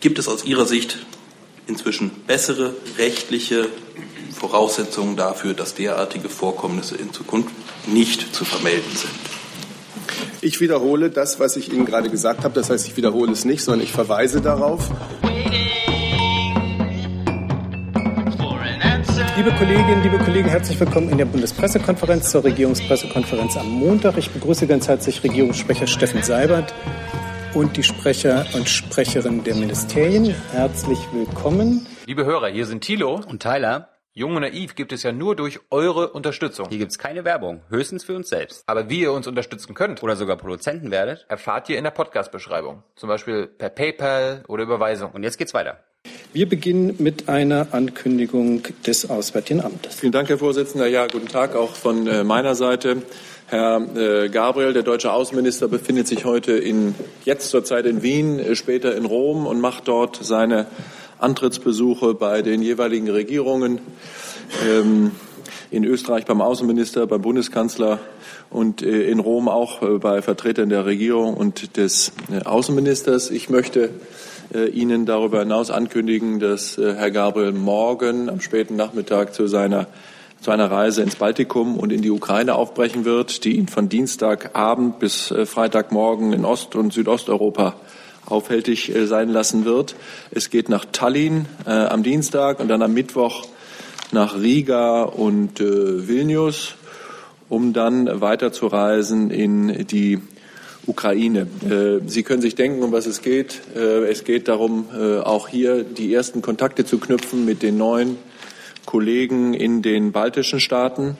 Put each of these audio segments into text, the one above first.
Gibt es aus Ihrer Sicht inzwischen bessere rechtliche Voraussetzungen dafür, dass derartige Vorkommnisse in Zukunft nicht zu vermelden sind? Ich wiederhole das, was ich Ihnen gerade gesagt habe. Das heißt, ich wiederhole es nicht, sondern ich verweise darauf. Liebe Kolleginnen, liebe Kollegen, herzlich willkommen in der Bundespressekonferenz zur Regierungspressekonferenz am Montag. Ich begrüße ganz herzlich Regierungssprecher Steffen Seibert und die Sprecher und Sprecherinnen der Ministerien. Herzlich willkommen. Liebe Hörer, hier sind Thilo und Tyler. Jung und Naiv gibt es ja nur durch eure Unterstützung. Hier gibt es keine Werbung, höchstens für uns selbst. Aber wie ihr uns unterstützen könnt oder sogar Produzenten werdet, erfahrt ihr in der Podcast-Beschreibung. Zum Beispiel per PayPal oder Überweisung. Und jetzt geht's weiter. Wir beginnen mit einer Ankündigung des Auswärtigen Amtes. Vielen Dank, Herr Vorsitzender. Ja, guten Tag auch von äh, meiner Seite. Herr äh, Gabriel, der deutsche Außenminister, befindet sich heute in, jetzt zurzeit in Wien, äh, später in Rom und macht dort seine Antrittsbesuche bei den jeweiligen Regierungen. Ähm, in Österreich beim Außenminister, beim Bundeskanzler und in Rom auch bei Vertretern der Regierung und des Außenministers. Ich möchte Ihnen darüber hinaus ankündigen, dass Herr Gabriel morgen am späten Nachmittag zu seiner zu einer Reise ins Baltikum und in die Ukraine aufbrechen wird, die ihn von Dienstagabend bis äh, Freitagmorgen in Ost- und Südosteuropa aufhältig äh, sein lassen wird. Es geht nach Tallinn äh, am Dienstag und dann am Mittwoch nach Riga und äh, Vilnius, um dann weiterzureisen in die Ukraine. Äh, Sie können sich denken, um was es geht. Es geht darum, auch hier die ersten Kontakte zu knüpfen mit den neuen Kollegen in den baltischen Staaten.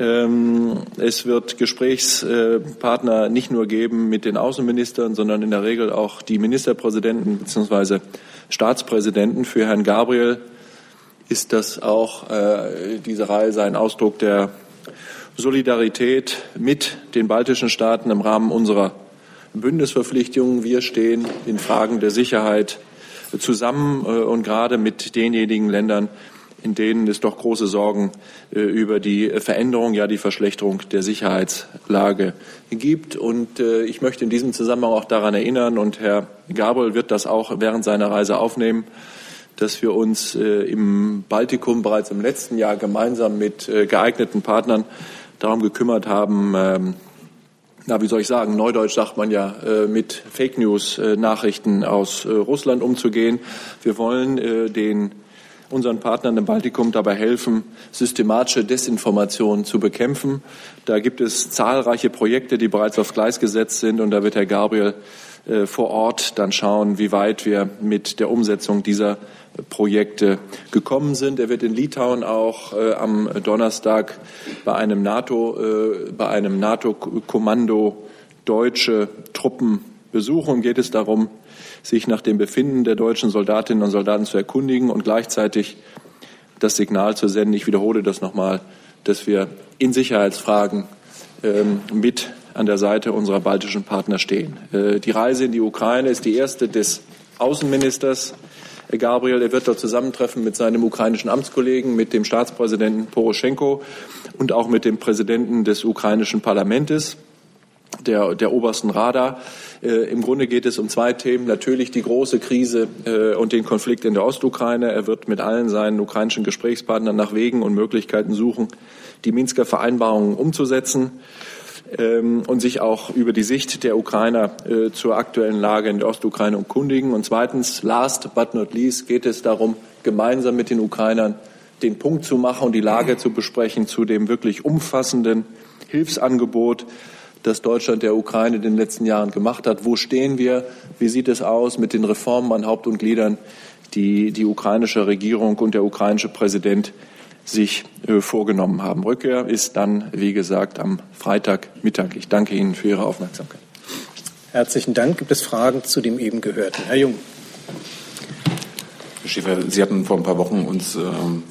Ähm, es wird Gesprächspartner nicht nur geben mit den Außenministern, sondern in der Regel auch die Ministerpräsidenten bzw. Staatspräsidenten. Für Herrn Gabriel ist das auch äh, diese Reise ein Ausdruck der Solidarität mit den baltischen Staaten im Rahmen unserer Bündnisverpflichtungen. Wir stehen in Fragen der Sicherheit zusammen äh, und gerade mit denjenigen Ländern, in denen es doch große Sorgen äh, über die Veränderung, ja die Verschlechterung der Sicherheitslage gibt. Und äh, ich möchte in diesem Zusammenhang auch daran erinnern, und Herr Gabriel wird das auch während seiner Reise aufnehmen, dass wir uns äh, im Baltikum bereits im letzten Jahr gemeinsam mit geeigneten Partnern darum gekümmert haben, ähm, na, wie soll ich sagen, neudeutsch sagt man ja, mit Fake News Nachrichten aus Russland umzugehen. Wir wollen den unseren Partnern im Baltikum dabei helfen, systematische Desinformation zu bekämpfen. Da gibt es zahlreiche Projekte, die bereits aufs Gleis gesetzt sind und da wird Herr Gabriel äh, vor Ort dann schauen, wie weit wir mit der Umsetzung dieser Projekte gekommen sind. Er wird in Litauen auch äh, am Donnerstag bei einem NATO, äh, bei einem NATO-Kommando deutsche Truppen besuchen. Geht es darum, sich nach dem Befinden der deutschen Soldatinnen und Soldaten zu erkundigen und gleichzeitig das Signal zu senden, ich wiederhole das nochmal, dass wir in Sicherheitsfragen ähm, mit an der Seite unserer baltischen Partner stehen. Äh, die Reise in die Ukraine ist die erste des Außenministers Gabriel. Er wird dort zusammentreffen mit seinem ukrainischen Amtskollegen, mit dem Staatspräsidenten Poroschenko und auch mit dem Präsidenten des ukrainischen Parlaments, der, der obersten Rada. Äh, Im Grunde geht es um zwei Themen. Natürlich die große Krise äh, und den Konflikt in der Ostukraine. Er wird mit allen seinen ukrainischen Gesprächspartnern nach Wegen und Möglichkeiten suchen, die Minsker Vereinbarungen umzusetzen ähm, und sich auch über die Sicht der Ukrainer äh, zur aktuellen Lage in der Ostukraine erkundigen. Und zweitens, last but not least, geht es darum, gemeinsam mit den Ukrainern den Punkt zu machen und die Lage zu besprechen zu dem wirklich umfassenden Hilfsangebot, das Deutschland der Ukraine in den letzten Jahren gemacht hat. Wo stehen wir? Wie sieht es aus mit den Reformen an Haupt und Gliedern, die die ukrainische Regierung und der ukrainische Präsident sich äh, vorgenommen haben? Rückkehr ist dann, wie gesagt, am Freitagmittag. Ich danke Ihnen für Ihre Aufmerksamkeit. Herzlichen Dank. Gibt es Fragen zu dem eben Gehörten? Herr Jung. Herr Schäfer, Sie hatten vor ein paar Wochen uns ähm,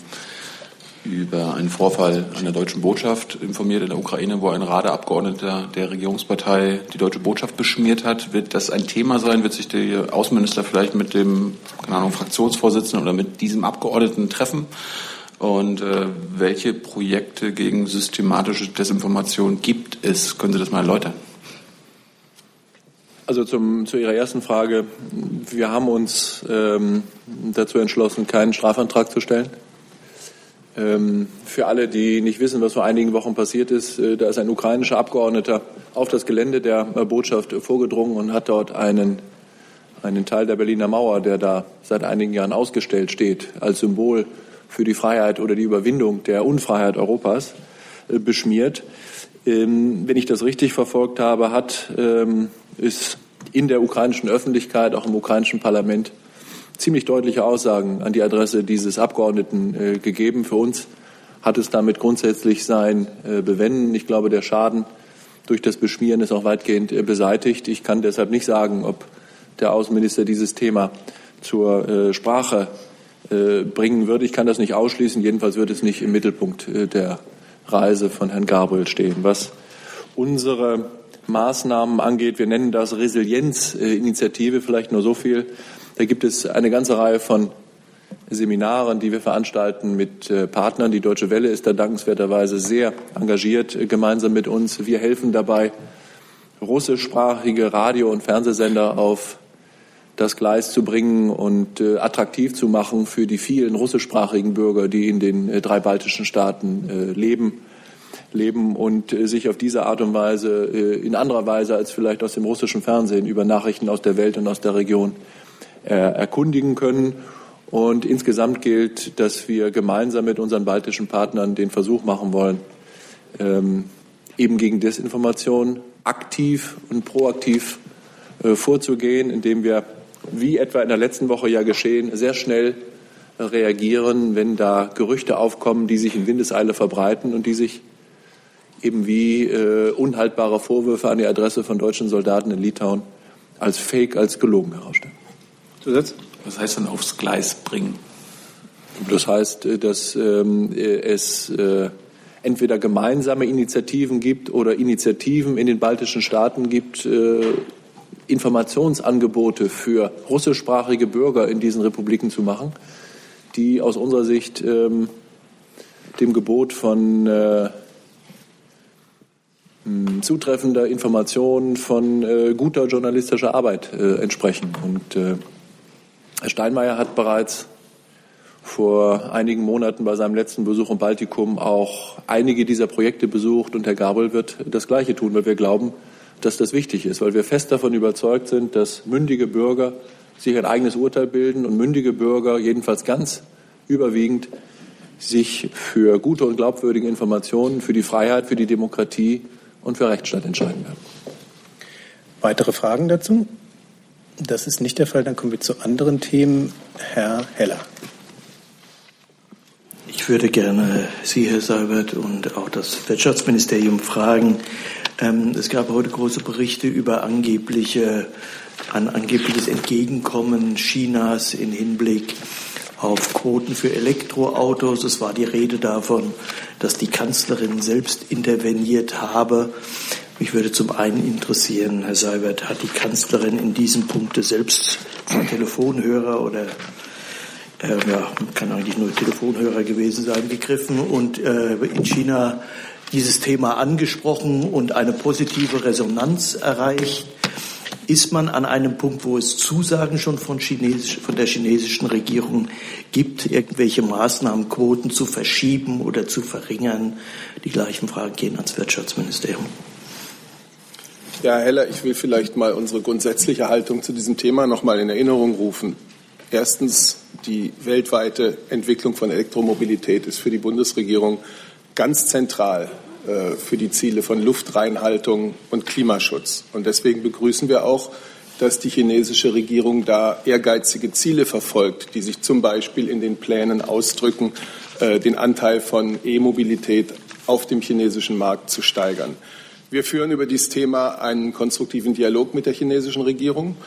über einen Vorfall an der deutschen Botschaft informiert in der Ukraine, wo ein Radeabgeordneter der Regierungspartei die deutsche Botschaft beschmiert hat. Wird das ein Thema sein? Wird sich der Außenminister vielleicht mit dem keine Ahnung, Fraktionsvorsitzenden oder mit diesem Abgeordneten treffen? Und äh, welche Projekte gegen systematische Desinformation gibt es? Können Sie das mal erläutern? Also zum, zu Ihrer ersten Frage. Wir haben uns ähm, dazu entschlossen, keinen Strafantrag zu stellen. Ähm, für alle, die nicht wissen, was vor einigen Wochen passiert ist, äh, da ist ein ukrainischer Abgeordneter auf das Gelände der Botschaft vorgedrungen und hat dort einen, einen Teil der Berliner Mauer, der da seit einigen Jahren ausgestellt steht, als Symbol für die Freiheit oder die Überwindung der Unfreiheit Europas, äh, beschmiert. Ähm, wenn ich das richtig verfolgt habe, hat ähm, es in der ukrainischen Öffentlichkeit, auch im ukrainischen Parlament, ziemlich deutliche Aussagen an die Adresse dieses Abgeordneten äh, gegeben. Für uns hat es damit grundsätzlich sein äh, Bewenden. Ich glaube, der Schaden durch das Beschmieren ist auch weitgehend äh, beseitigt. Ich kann deshalb nicht sagen, ob der Außenminister dieses Thema zur äh, Sprache äh, bringen würde. Ich kann das nicht ausschließen. Jedenfalls wird es nicht im Mittelpunkt äh, der Reise von Herrn Gabriel stehen. Was unsere Maßnahmen angeht, wir nennen das Resilienzinitiative, vielleicht nur so viel. Da gibt es eine ganze Reihe von Seminaren, die wir veranstalten mit äh, Partnern. Die Deutsche Welle ist da dankenswerterweise sehr engagiert äh, gemeinsam mit uns. Wir helfen dabei, russischsprachige Radio- und Fernsehsender auf das Gleis zu bringen und äh, attraktiv zu machen für die vielen russischsprachigen Bürger, die in den äh, drei baltischen Staaten äh, leben, leben und äh, sich auf diese Art und Weise in anderer Weise als vielleicht aus dem russischen Fernsehen über Nachrichten aus der Welt und aus der Region erkundigen können. Und insgesamt gilt, dass wir gemeinsam mit unseren baltischen Partnern den Versuch machen wollen, ähm, eben gegen Desinformation aktiv und proaktiv vorzugehen, indem wir wie etwa in der letzten Woche ja geschehen, sehr schnell reagieren, wenn da Gerüchte aufkommen, die sich in Windeseile verbreiten und die sich eben wie äh, unhaltbare Vorwürfe an die Adresse von deutschen Soldaten in Litauen als fake, als gelogen herausstellen. Zusatz? Was heißt dann aufs Gleis bringen? Das heißt, äh, dass ähm, es äh, entweder gemeinsame Initiativen gibt oder Initiativen in den baltischen Staaten gibt, äh, Informationsangebote für russischsprachige Bürger in diesen Republiken zu machen, die aus unserer Sicht ähm, dem Gebot von äh, zutreffender Information, von äh, guter journalistischer Arbeit äh, entsprechen. Und äh, Herr Steinmeier hat bereits vor einigen Monaten bei seinem letzten Besuch im Baltikum auch einige dieser Projekte besucht und Herr Gabel wird das Gleiche tun, weil wir glauben, dass das wichtig ist, weil wir fest davon überzeugt sind, dass mündige Bürger sich ein eigenes Urteil bilden und mündige Bürger, jedenfalls ganz überwiegend, sich für gute und glaubwürdige Informationen, für die Freiheit, für die Demokratie und für Rechtsstaat entscheiden werden. Weitere Fragen dazu? Das ist nicht der Fall. Dann kommen wir zu anderen Themen. Herr Heller. Ich würde gerne Sie, Herr Seibert, und auch das Wirtschaftsministerium fragen, ähm, es gab heute große Berichte über angebliche, ein angebliches Entgegenkommen Chinas in Hinblick auf Quoten für Elektroautos. Es war die Rede davon, dass die Kanzlerin selbst interveniert habe. Mich würde zum einen interessieren, Herr Seibert, hat die Kanzlerin in diesem Punkt selbst von Telefonhörer oder äh, ja, kann eigentlich nur Telefonhörer gewesen sein, gegriffen und äh, in China dieses Thema angesprochen und eine positive Resonanz erreicht. Ist man an einem Punkt, wo es Zusagen schon von, Chinesisch, von der chinesischen Regierung gibt, irgendwelche Maßnahmen, Quoten zu verschieben oder zu verringern? Die gleichen Fragen gehen ans Wirtschaftsministerium. Ja, Herr Heller, ich will vielleicht mal unsere grundsätzliche Haltung zu diesem Thema noch mal in Erinnerung rufen. Erstens, die weltweite Entwicklung von Elektromobilität ist für die Bundesregierung ganz zentral äh, für die Ziele von Luftreinhaltung und Klimaschutz. Und deswegen begrüßen wir auch, dass die chinesische Regierung da ehrgeizige Ziele verfolgt, die sich zum Beispiel in den Plänen ausdrücken, äh, den Anteil von E-Mobilität auf dem chinesischen Markt zu steigern. Wir führen über dieses Thema einen konstruktiven Dialog mit der chinesischen Regierung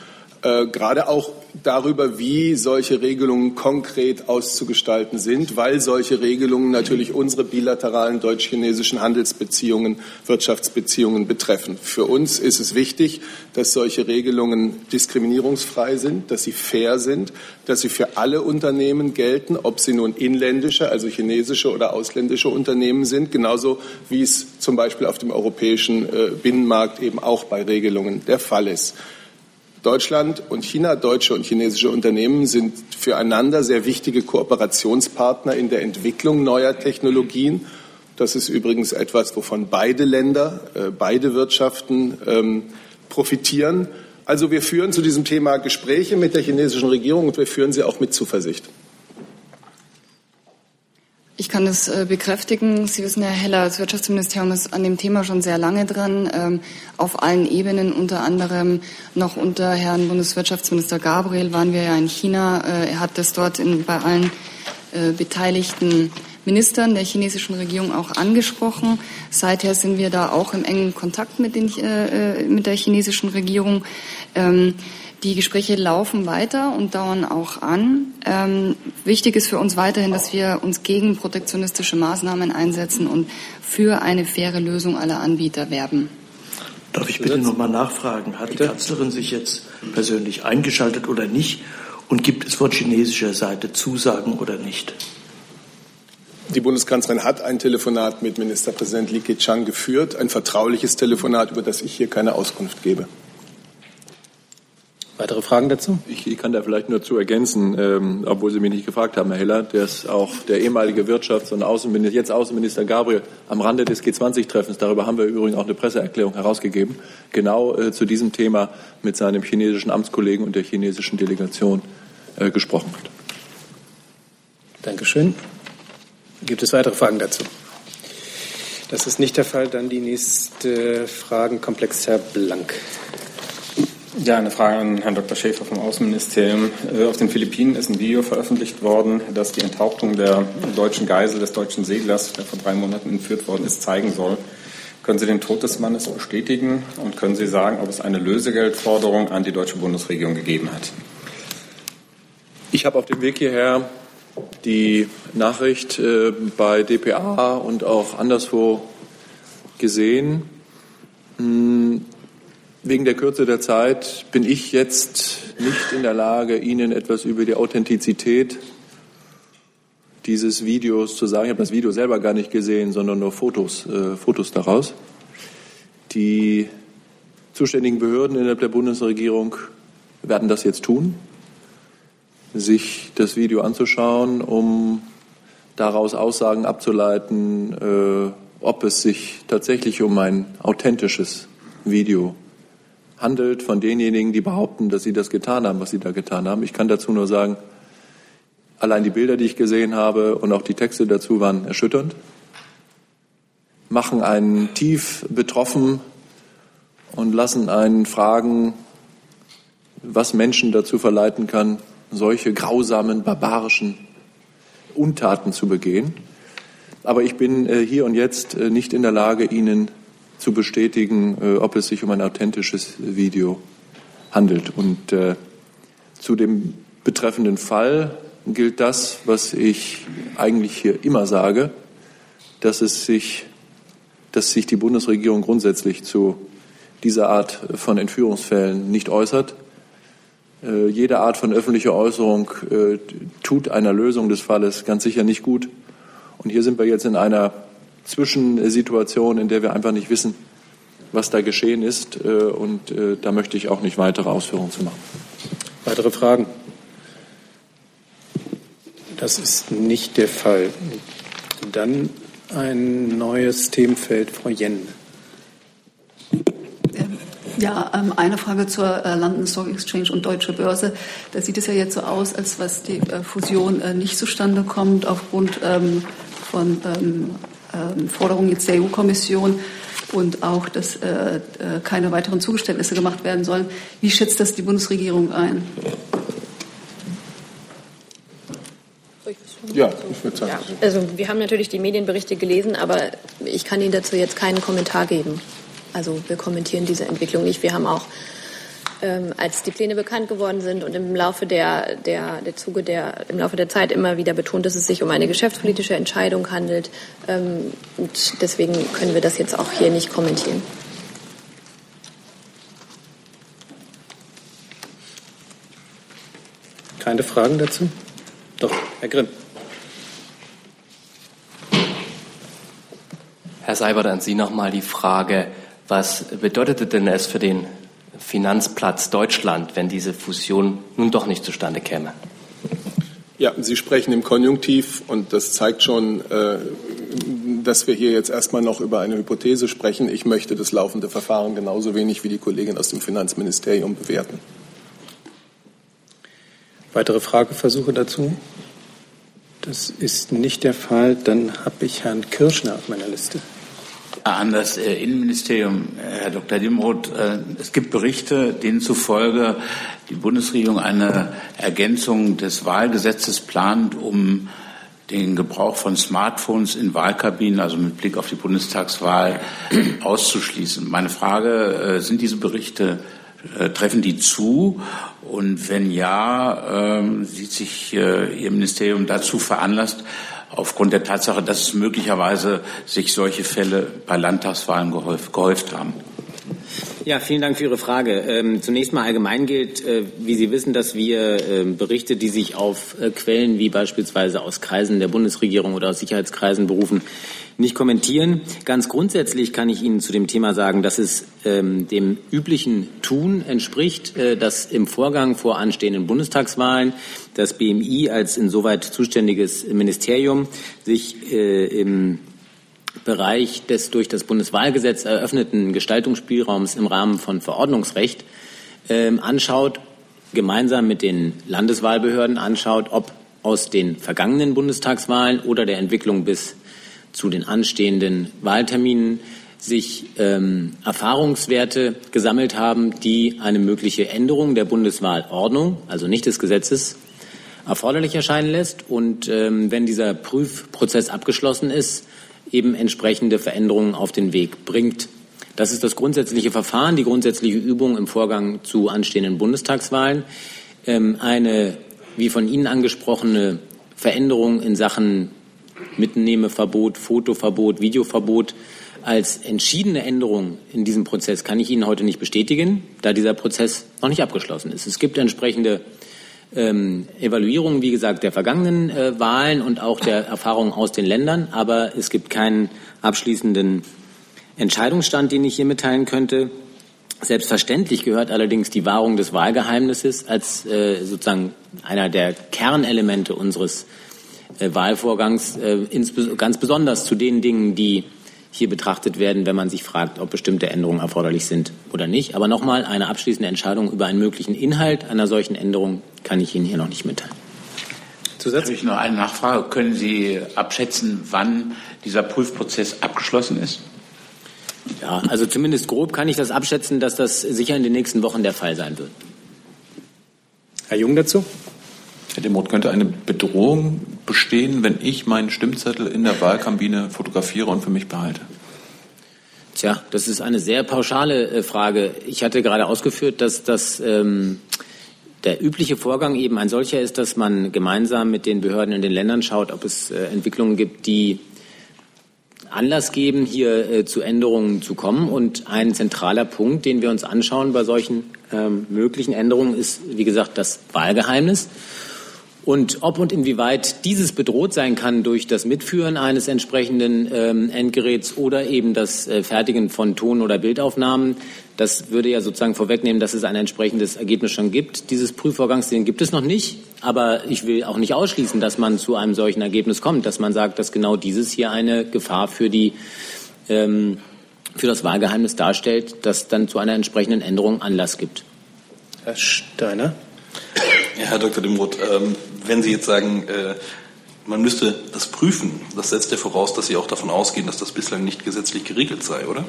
äh, gerade auch darüber, wie solche Regelungen konkret auszugestalten sind, weil solche Regelungen natürlich unsere bilateralen deutsch-chinesischen Handelsbeziehungen, Wirtschaftsbeziehungen betreffen. Für uns ist es wichtig, dass solche Regelungen diskriminierungsfrei sind, dass sie fair sind, dass sie für alle Unternehmen gelten, ob sie nun inländische, also chinesische oder ausländische Unternehmen sind, genauso wie es zum Beispiel auf dem europäischen äh, Binnenmarkt eben auch bei Regelungen der Fall ist. Deutschland und China, deutsche und chinesische Unternehmen sind füreinander sehr wichtige Kooperationspartner in der Entwicklung neuer Technologien. Das ist übrigens etwas, wovon beide Länder, äh, beide Wirtschaften ähm, profitieren. Also wir führen zu diesem Thema Gespräche mit der chinesischen Regierung und wir führen sie auch mit Zuversicht. Ich kann das äh, bekräftigen. Sie wissen, Herr Heller, das Wirtschaftsministerium ist an dem Thema schon sehr lange dran, ähm, auf allen Ebenen, unter anderem noch unter Herrn Bundeswirtschaftsminister Gabriel waren wir ja in China. Äh, er hat das dort in, bei allen äh, beteiligten Ministern der chinesischen Regierung auch angesprochen. Seither sind wir da auch im engen Kontakt mit, den, mit der chinesischen Regierung. Ähm, die Gespräche laufen weiter und dauern auch an. Ähm, wichtig ist für uns weiterhin, dass wir uns gegen protektionistische Maßnahmen einsetzen und für eine faire Lösung aller Anbieter werben. Darf ich bitte noch mal nachfragen? Hat bitte? die Kanzlerin sich jetzt persönlich eingeschaltet oder nicht? Und gibt es von chinesischer Seite Zusagen oder nicht? Die Bundeskanzlerin hat ein Telefonat mit Ministerpräsident Li Keqiang geführt, ein vertrauliches Telefonat, über das ich hier keine Auskunft gebe. Weitere Fragen dazu? Ich, kann da vielleicht nur zu ergänzen, ähm, obwohl Sie mich nicht gefragt haben, Herr Heller, dass auch der ehemalige Wirtschafts- und Außenminister, jetzt Außenminister Gabriel, am Rande des G20-Treffens, darüber haben wir übrigens auch eine Presseerklärung herausgegeben, genau äh, zu diesem Thema mit seinem chinesischen Amtskollegen und der chinesischen Delegation äh, gesprochen hat. Dankeschön. Gibt es weitere Fragen dazu? Das ist nicht der Fall. Dann die nächste Fragenkomplex, Herr Blank. Ja, eine Frage an Herrn Dr. Schäfer vom Außenministerium. Äh, auf den Philippinen ist ein Video veröffentlicht worden, das die Enthauptung der deutschen Geisel des deutschen Seglers, der vor drei Monaten entführt worden ist, zeigen soll. Können Sie den Tod des Mannes bestätigen und können Sie sagen, ob es eine Lösegeldforderung an die deutsche Bundesregierung gegeben hat? Ich habe auf dem Weg hierher die Nachricht äh, bei dpa und auch anderswo gesehen. Wegen der Kürze der Zeit bin ich jetzt nicht in der Lage, Ihnen etwas über die Authentizität dieses Videos zu sagen. Ich habe das Video selber gar nicht gesehen, sondern nur Fotos, äh, Fotos daraus. Die zuständigen Behörden innerhalb der Bundesregierung werden das jetzt tun, sich das Video anzuschauen, um daraus Aussagen abzuleiten, äh, ob es sich tatsächlich um ein authentisches Video handelt von denjenigen, die behaupten, dass sie das getan haben, was sie da getan haben. Ich kann dazu nur sagen, allein die Bilder, die ich gesehen habe und auch die Texte dazu waren erschütternd, machen einen tief betroffen und lassen einen fragen, was Menschen dazu verleiten kann, solche grausamen, barbarischen Untaten zu begehen. Aber ich bin äh, hier und jetzt äh, nicht in der Lage, Ihnen zu bestätigen, äh, ob es sich um ein authentisches Video handelt. Und äh, zu dem betreffenden Fall gilt das, was ich eigentlich hier immer sage, dass es sich, dass sich die Bundesregierung grundsätzlich zu dieser Art von Entführungsfällen nicht äußert. Äh, jede Art von öffentlicher Äußerung äh, tut einer Lösung des Falles ganz sicher nicht gut. Und hier sind wir jetzt in einer Zwischensituation, in der wir einfach nicht wissen, was da geschehen ist. Äh, und äh, da möchte ich auch nicht weitere Ausführungen zu machen. Weitere Fragen? Das ist nicht der Fall. Dann ein neues Themenfeld, Frau Jen. Ähm, ja, ähm, eine Frage zur äh, London Stock Exchange und Deutsche Börse. Da sieht es ja jetzt so aus, als was die Fusion nicht zustande kommt aufgrund ähm, von ähm, Forderung jetzt der EU-Kommission und auch, dass äh, äh, keine weiteren Zugeständnisse gemacht werden sollen. Wie schätzt das die Bundesregierung ein? Ja, ich würde sagen. Ja, also wir haben natürlich die Medienberichte gelesen, aber ich kann Ihnen dazu jetzt keinen Kommentar geben. Also wir kommentieren diese Entwicklung nicht. Wir haben auch ähm, als die Pläne bekannt geworden sind und im Laufe der, der, der Zuge der, im Laufe der Zeit immer wieder betont, dass es sich um eine geschäftspolitische Entscheidung handelt. Ähm, und deswegen können wir das jetzt auch hier nicht kommentieren. Keine Fragen dazu? Doch, Herr Grimm. Herr Seibert, an Sie nochmal die Frage, was bedeutete denn es für den Finanzplatz Deutschland, wenn diese Fusion nun doch nicht zustande käme? Ja, Sie sprechen im Konjunktiv und das zeigt schon, äh, dass wir hier jetzt erstmal noch über eine Hypothese sprechen. Ich möchte das laufende Verfahren genauso wenig wie die Kollegin aus dem Finanzministerium bewerten. Weitere Frageversuche dazu? Das ist nicht der Fall. Dann habe ich Herrn Kirschner auf meiner Liste. An das äh, Innenministerium, Herr Dr. Dimroth. Äh, es gibt Berichte, denen zufolge die Bundesregierung eine Ergänzung des Wahlgesetzes plant, um den Gebrauch von Smartphones in Wahlkabinen, also mit Blick auf die Bundestagswahl, auszuschließen. Meine Frage, äh, sind diese Berichte, treffen die zu? Und wenn ja, ähm, sieht sich Ihr Ministerium dazu veranlasst, aufgrund der Tatsache, dass es möglicherweise sich solche Fälle bei Landtagswahlen gehäuft, gehäuft haben. Ja, vielen Dank für Ihre Frage. Ähm, zunächst mal allgemein gilt, äh, wie Sie wissen, dass wir äh, Berichte, die sich auf äh, Quellen wie beispielsweise aus Kreisen der Bundesregierung oder aus Sicherheitskreisen berufen, nicht kommentieren. Ganz grundsätzlich kann ich Ihnen zu dem Thema sagen, dass es ähm, dem üblichen Tun entspricht, äh, dass im Vorgang vor anstehenden Bundestagswahlen das BMI als insoweit zuständiges Ministerium sich äh, im Bereich des durch das Bundeswahlgesetz eröffneten Gestaltungsspielraums im Rahmen von Verordnungsrecht äh, anschaut, gemeinsam mit den Landeswahlbehörden anschaut, ob aus den vergangenen Bundestagswahlen oder der Entwicklung bis zu den anstehenden Wahlterminen sich ähm, Erfahrungswerte gesammelt haben, die eine mögliche Änderung der Bundeswahlordnung, also nicht des Gesetzes, erforderlich erscheinen lässt. Und ähm, wenn dieser Prüfprozess abgeschlossen ist, eben entsprechende Veränderungen auf den Weg bringt. Das ist das grundsätzliche Verfahren, die grundsätzliche Übung im Vorgang zu anstehenden Bundestagswahlen. Ähm, eine, wie von Ihnen angesprochene, Veränderung in Sachen Mitnehmeverbot, Fotoverbot, Videoverbot als entschiedene Änderung in diesem Prozess kann ich Ihnen heute nicht bestätigen, da dieser Prozess noch nicht abgeschlossen ist. Es gibt entsprechende ähm, Evaluierungen, wie gesagt, der vergangenen äh, Wahlen und auch der Erfahrungen aus den Ländern, aber es gibt keinen abschließenden Entscheidungsstand, den ich hier mitteilen könnte. Selbstverständlich gehört allerdings die Wahrung des Wahlgeheimnisses als äh, sozusagen einer der Kernelemente unseres Wahlvorgangs äh, ganz besonders zu den Dingen, die hier betrachtet werden, wenn man sich fragt, ob bestimmte Änderungen erforderlich sind oder nicht. Aber nochmal, eine abschließende Entscheidung über einen möglichen Inhalt einer solchen Änderung kann ich Ihnen hier noch nicht mitteilen. Zusätzlich ich noch eine Nachfrage. Können Sie abschätzen, wann dieser Prüfprozess abgeschlossen ist? Ja, also zumindest grob kann ich das abschätzen, dass das sicher in den nächsten Wochen der Fall sein wird. Herr Jung dazu? Herr Demoth, könnte eine Bedrohung bestehen, wenn ich meinen Stimmzettel in der Wahlkabine fotografiere und für mich behalte? Tja, das ist eine sehr pauschale äh, Frage. Ich hatte gerade ausgeführt, dass das ähm, der übliche Vorgang eben ein solcher ist, dass man gemeinsam mit den Behörden in den Ländern schaut, ob es äh, Entwicklungen gibt, die Anlass geben, hier äh, zu Änderungen zu kommen. Und ein zentraler Punkt, den wir uns anschauen bei solchen ähm, möglichen Änderungen, ist, wie gesagt, das Wahlgeheimnis. Und ob und inwieweit dieses bedroht sein kann durch das Mitführen eines entsprechenden ähm, Endgeräts oder eben das äh, Fertigen von Ton- oder Bildaufnahmen, das würde ja sozusagen vorwegnehmen, dass es ein entsprechendes Ergebnis schon gibt. Dieses Prüfvorgangs, den gibt es noch nicht. Aber ich will auch nicht ausschließen, dass man zu einem solchen Ergebnis kommt, dass man sagt, dass genau dieses hier eine Gefahr für die ähm, für das Wahlgeheimnis darstellt, das dann zu einer entsprechenden Änderung Anlass gibt. Herr Steiner. Ja, Herr Dr. Dimroth, ähm, wenn Sie jetzt sagen, äh, man müsste das prüfen, das setzt ja voraus, dass Sie auch davon ausgehen, dass das bislang nicht gesetzlich geregelt sei, oder?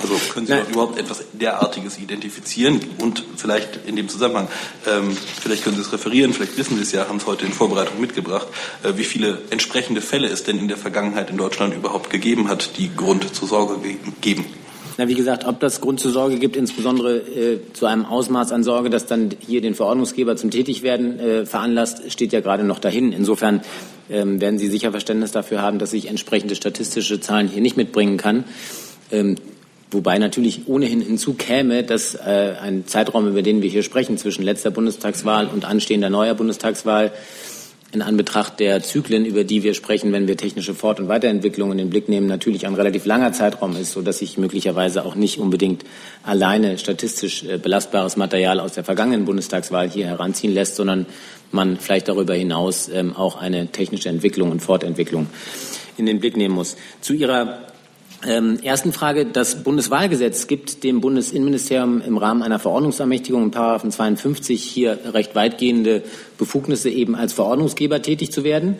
Also können Sie überhaupt etwas derartiges identifizieren und vielleicht in dem Zusammenhang, ähm, vielleicht können Sie es referieren, vielleicht wissen Sie es ja, haben es heute in Vorbereitung mitgebracht, äh, wie viele entsprechende Fälle es denn in der Vergangenheit in Deutschland überhaupt gegeben hat, die Grund zur Sorge geben. Na, wie gesagt, ob das Grund zur Sorge gibt, insbesondere äh, zu einem Ausmaß an Sorge, das dann hier den Verordnungsgeber zum Tätigwerden äh, veranlasst, steht ja gerade noch dahin. Insofern ähm, werden Sie sicher Verständnis dafür haben, dass ich entsprechende statistische Zahlen hier nicht mitbringen kann. Ähm, wobei natürlich ohnehin hinzukäme, dass äh, ein Zeitraum, über den wir hier sprechen, zwischen letzter Bundestagswahl und anstehender neuer Bundestagswahl, in Anbetracht der Zyklen, über die wir sprechen, wenn wir technische Fort- und Weiterentwicklungen in den Blick nehmen, natürlich ein relativ langer Zeitraum ist, sodass sich möglicherweise auch nicht unbedingt alleine statistisch äh, belastbares Material aus der vergangenen Bundestagswahl hier heranziehen lässt, sondern man vielleicht darüber hinaus ähm, auch eine technische Entwicklung und Fortentwicklung in den Blick nehmen muss. Zu Ihrer ähm, ersten Frage. Das Bundeswahlgesetz gibt dem Bundesinnenministerium im Rahmen einer Verordnungsermächtigung in Paragraphen 52 hier recht weitgehende Befugnisse, eben als Verordnungsgeber tätig zu werden.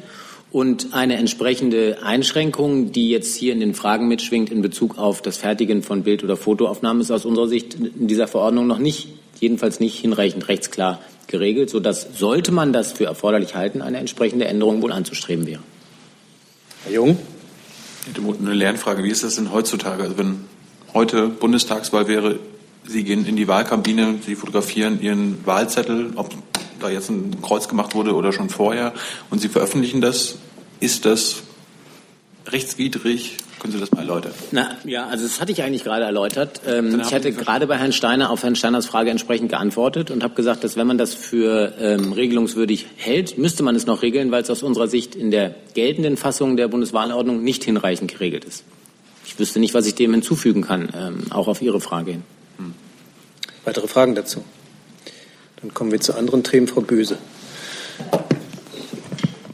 Und eine entsprechende Einschränkung, die jetzt hier in den Fragen mitschwingt in Bezug auf das Fertigen von Bild- oder Fotoaufnahmen, ist aus unserer Sicht in dieser Verordnung noch nicht, jedenfalls nicht hinreichend rechtsklar geregelt, sodass, sollte man das für erforderlich halten, eine entsprechende Änderung wohl anzustreben wäre. Herr Jung? Eine Lernfrage. Wie ist das denn heutzutage? Also wenn heute Bundestagswahl wäre, Sie gehen in die Wahlkabine, Sie fotografieren Ihren Wahlzettel, ob da jetzt ein Kreuz gemacht wurde oder schon vorher, und Sie veröffentlichen das. Ist das rechtswidrig? Können Sie das mal erläutern? Na, ja, also das hatte ich eigentlich gerade erläutert. Ähm, ich hatte gerade bei Herrn Steiner auf Herrn Steiners Frage entsprechend geantwortet und habe gesagt, dass wenn man das für ähm, regelungswürdig hält, müsste man es noch regeln, weil es aus unserer Sicht in der geltenden Fassung der Bundeswahlordnung nicht hinreichend geregelt ist. Ich wüsste nicht, was ich dem hinzufügen kann, ähm, auch auf Ihre Frage hin. Hm. Weitere Fragen dazu? Dann kommen wir zu anderen Themen. Frau Böse.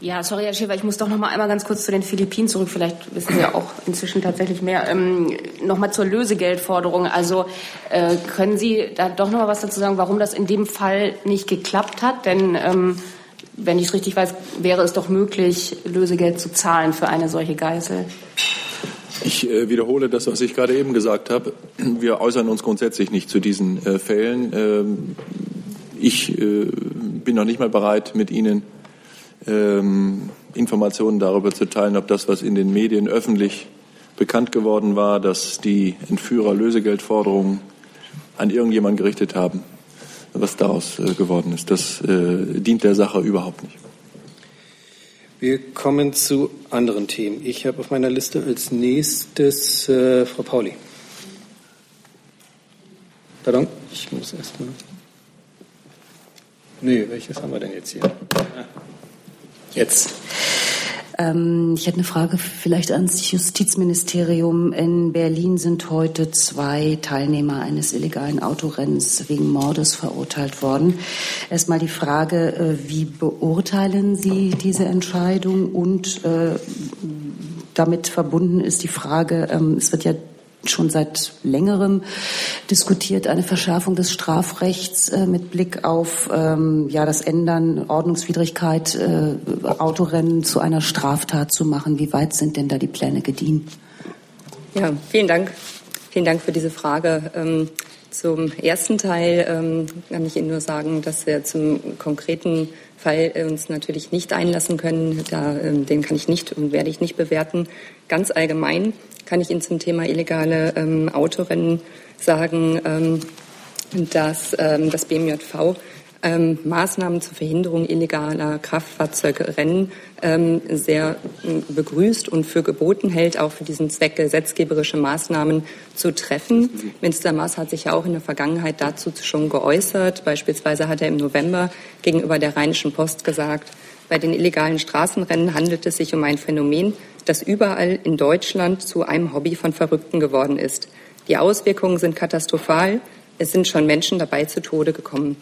Ja, sorry, Herr Schäfer, ich muss doch noch mal einmal ganz kurz zu den Philippinen zurück. Vielleicht wissen Sie ja auch inzwischen tatsächlich mehr. Ähm, noch mal zur Lösegeldforderung. Also äh, können Sie da doch noch mal was dazu sagen, warum das in dem Fall nicht geklappt hat? Denn ähm, wenn ich es richtig weiß, wäre es doch möglich, Lösegeld zu zahlen für eine solche Geisel. Ich äh, wiederhole das, was ich gerade eben gesagt habe. Wir äußern uns grundsätzlich nicht zu diesen äh, Fällen. Ähm, ich äh, bin noch nicht mal bereit, mit Ihnen ähm, Informationen darüber zu teilen, ob das, was in den Medien öffentlich bekannt geworden war, dass die Entführer Lösegeldforderungen an irgendjemanden gerichtet haben, was daraus äh, geworden ist. Das äh, dient der Sache überhaupt nicht. Wir kommen zu anderen Themen. Ich habe auf meiner Liste als nächstes äh, Frau Pauli. Pardon, ich muss erst mal. Nee, welches haben wir denn jetzt hier? Jetzt. Ähm, ich hätte eine Frage vielleicht ans Justizministerium. In Berlin sind heute zwei Teilnehmer eines illegalen Autorennens wegen Mordes verurteilt worden. Erstmal die Frage, äh, wie beurteilen Sie diese Entscheidung? Und äh, damit verbunden ist die Frage, ähm, es wird ja schon seit längerem diskutiert, eine Verschärfung des Strafrechts äh, mit Blick auf ähm, ja, das Ändern, Ordnungswidrigkeit, äh, Autorennen zu einer Straftat zu machen. Wie weit sind denn da die Pläne gediehen? Ja, vielen Dank. Vielen Dank für diese Frage. Ähm, zum ersten Teil ähm, kann ich Ihnen nur sagen, dass wir zum konkreten Fall uns natürlich nicht einlassen können. Da, ähm, den kann ich nicht und werde ich nicht bewerten. Ganz allgemein kann ich Ihnen zum Thema illegale ähm, Autorennen sagen, ähm, dass ähm, das BMJV ähm, Maßnahmen zur Verhinderung illegaler Kraftfahrzeugrennen ähm, sehr äh, begrüßt und für geboten hält, auch für diesen Zweck gesetzgeberische Maßnahmen zu treffen. Minister Maas hat sich ja auch in der Vergangenheit dazu schon geäußert. Beispielsweise hat er im November gegenüber der Rheinischen Post gesagt, bei den illegalen Straßenrennen handelt es sich um ein Phänomen, das überall in Deutschland zu einem Hobby von Verrückten geworden ist. Die Auswirkungen sind katastrophal. Es sind schon Menschen dabei zu Tode gekommen.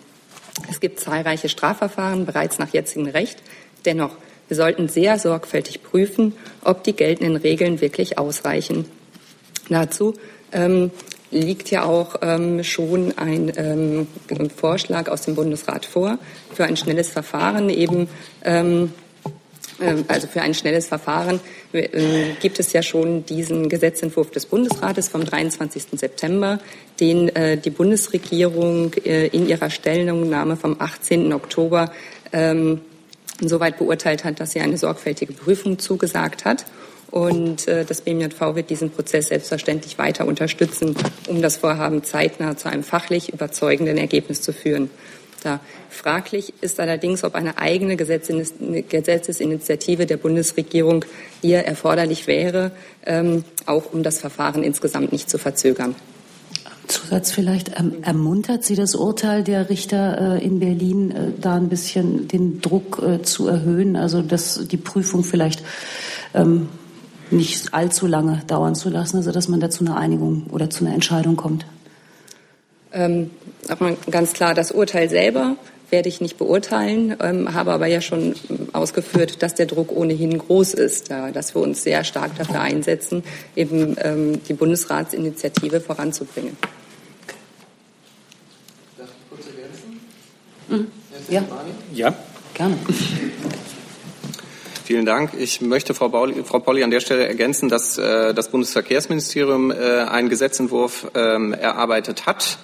Es gibt zahlreiche Strafverfahren bereits nach jetzigem Recht. Dennoch, wir sollten sehr sorgfältig prüfen, ob die geltenden Regeln wirklich ausreichen. Dazu ähm, liegt ja auch ähm, schon ein ähm, Vorschlag aus dem Bundesrat vor für ein schnelles Verfahren eben ähm, ähm, also für ein schnelles Verfahren äh, gibt es ja schon diesen Gesetzentwurf des Bundesrates vom 23. September, den äh, die Bundesregierung äh, in ihrer Stellungnahme vom 18. Oktober ähm, soweit beurteilt hat, dass sie eine sorgfältige Prüfung zugesagt hat. Und das BMJV wird diesen Prozess selbstverständlich weiter unterstützen, um das Vorhaben zeitnah zu einem fachlich überzeugenden Ergebnis zu führen. Da fraglich ist allerdings, ob eine eigene Gesetzesinitiative der Bundesregierung hier erforderlich wäre, ähm, auch um das Verfahren insgesamt nicht zu verzögern. Zusatz vielleicht, ähm, ermuntert Sie das Urteil der Richter äh, in Berlin, äh, da ein bisschen den Druck äh, zu erhöhen, also dass die Prüfung vielleicht ähm, nicht allzu lange dauern zu lassen, also dass man da zu einer Einigung oder zu einer Entscheidung kommt? Ähm, man ganz klar, das Urteil selber werde ich nicht beurteilen, ähm, habe aber ja schon ausgeführt, dass der Druck ohnehin groß ist, äh, dass wir uns sehr stark dafür einsetzen, eben ähm, die Bundesratsinitiative voranzubringen. Mhm. Ja. ja, gerne. Vielen Dank. Ich möchte Frau, Pauli, Frau Polly an der Stelle ergänzen, dass äh, das Bundesverkehrsministerium äh, einen Gesetzentwurf ähm, erarbeitet hat.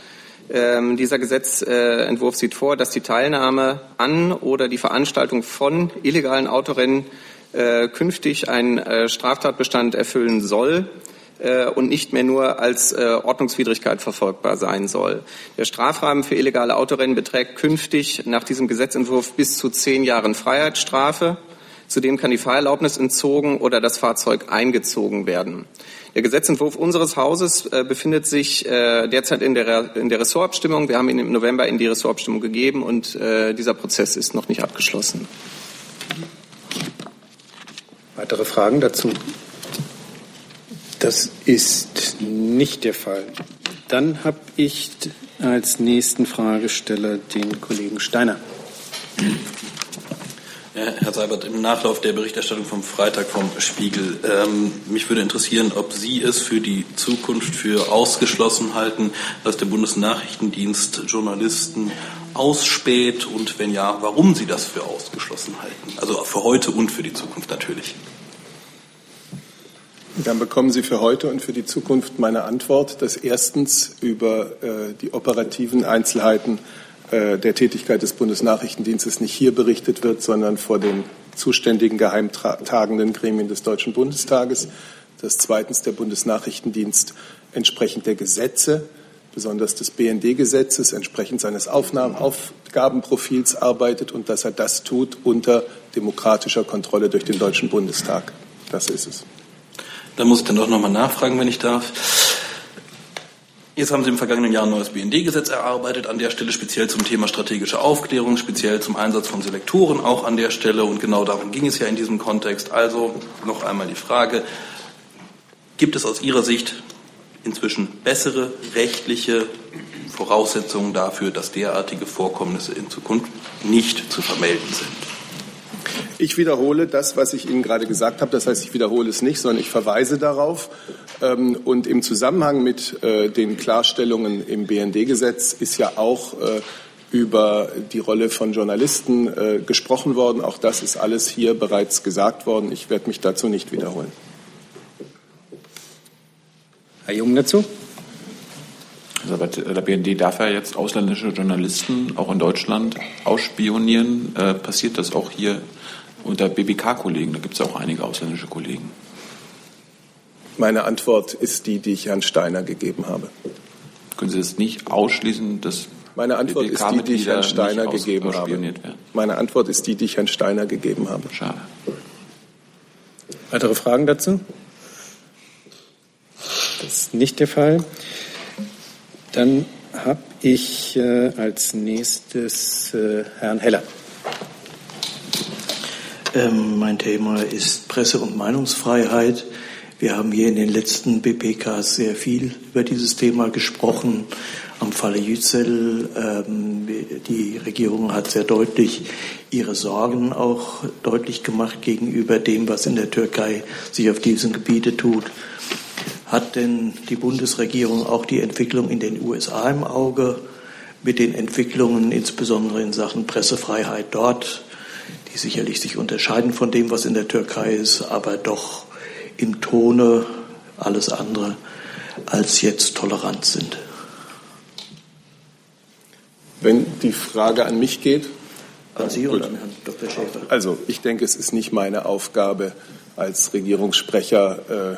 Ähm, dieser Gesetzentwurf sieht vor, dass die Teilnahme an oder die Veranstaltung von illegalen Autorennen äh, künftig einen äh, Straftatbestand erfüllen soll äh, und nicht mehr nur als äh, Ordnungswidrigkeit verfolgbar sein soll. Der Strafrahmen für illegale Autorennen beträgt künftig nach diesem Gesetzentwurf bis zu zehn Jahren Freiheitsstrafe. Zudem kann die Fahrerlaubnis entzogen oder das Fahrzeug eingezogen werden. Der Gesetzentwurf unseres Hauses äh, befindet sich äh, derzeit in der, in der Ressortabstimmung. Wir haben ihn im November in die Ressortabstimmung gegeben und äh, dieser Prozess ist noch nicht abgeschlossen. Weitere Fragen dazu? Das ist nicht der Fall. Dann habe ich als nächsten Fragesteller den Kollegen Steiner. Herr Seibert, im Nachlauf der Berichterstattung vom Freitag vom Spiegel, ähm, mich würde interessieren, ob Sie es für die Zukunft für ausgeschlossen halten, dass der Bundesnachrichtendienst Journalisten ausspäht und wenn ja, warum Sie das für ausgeschlossen halten? Also für heute und für die Zukunft natürlich. Dann bekommen Sie für heute und für die Zukunft meine Antwort, dass erstens über äh, die operativen Einzelheiten der Tätigkeit des Bundesnachrichtendienstes nicht hier berichtet wird, sondern vor den zuständigen geheimtagenden Gremien des Deutschen Bundestages. Dass zweitens der Bundesnachrichtendienst entsprechend der Gesetze, besonders des BND-Gesetzes, entsprechend seines Aufgabenprofils arbeitet und dass er das tut unter demokratischer Kontrolle durch den Deutschen Bundestag. Das ist es. Da muss ich dann doch nochmal nachfragen, wenn ich darf. Jetzt haben Sie im vergangenen Jahr ein neues BND-Gesetz erarbeitet, an der Stelle speziell zum Thema strategische Aufklärung, speziell zum Einsatz von Selektoren auch an der Stelle. Und genau darum ging es ja in diesem Kontext. Also noch einmal die Frage, gibt es aus Ihrer Sicht inzwischen bessere rechtliche Voraussetzungen dafür, dass derartige Vorkommnisse in Zukunft nicht zu vermelden sind? Ich wiederhole das, was ich Ihnen gerade gesagt habe. Das heißt, ich wiederhole es nicht, sondern ich verweise darauf. Ähm, und im Zusammenhang mit äh, den Klarstellungen im BND-Gesetz ist ja auch äh, über die Rolle von Journalisten äh, gesprochen worden. Auch das ist alles hier bereits gesagt worden. Ich werde mich dazu nicht wiederholen. Herr Jung dazu? Also der BND darf ja jetzt ausländische Journalisten auch in Deutschland ausspionieren. Äh, passiert das auch hier unter BBK-Kollegen? Da gibt es auch einige ausländische Kollegen. Meine Antwort ist die, die ich Herrn Steiner gegeben habe. Können Sie das nicht ausschließen, dass meine Antwort ist die, die ich Herrn Steiner gegeben habe. Meine Antwort ist die, die ich Herrn Steiner gegeben habe. Schade. Weitere Fragen dazu? Das ist nicht der Fall. Dann habe ich äh, als nächstes äh, Herrn Heller. Ähm, mein Thema ist Presse- und Meinungsfreiheit. Wir haben hier in den letzten BPKs sehr viel über dieses Thema gesprochen. Am Falle Yücel, ähm, die Regierung hat sehr deutlich ihre Sorgen auch deutlich gemacht gegenüber dem, was in der Türkei sich auf diesem Gebiete tut. Hat denn die Bundesregierung auch die Entwicklung in den USA im Auge mit den Entwicklungen insbesondere in Sachen Pressefreiheit dort, sicherlich sich unterscheiden von dem, was in der Türkei ist, aber doch im Tone alles andere als jetzt tolerant sind. Wenn die Frage an mich geht. An Sie oder an Herrn Dr. Schäfer? Also ich denke, es ist nicht meine Aufgabe als Regierungssprecher, äh,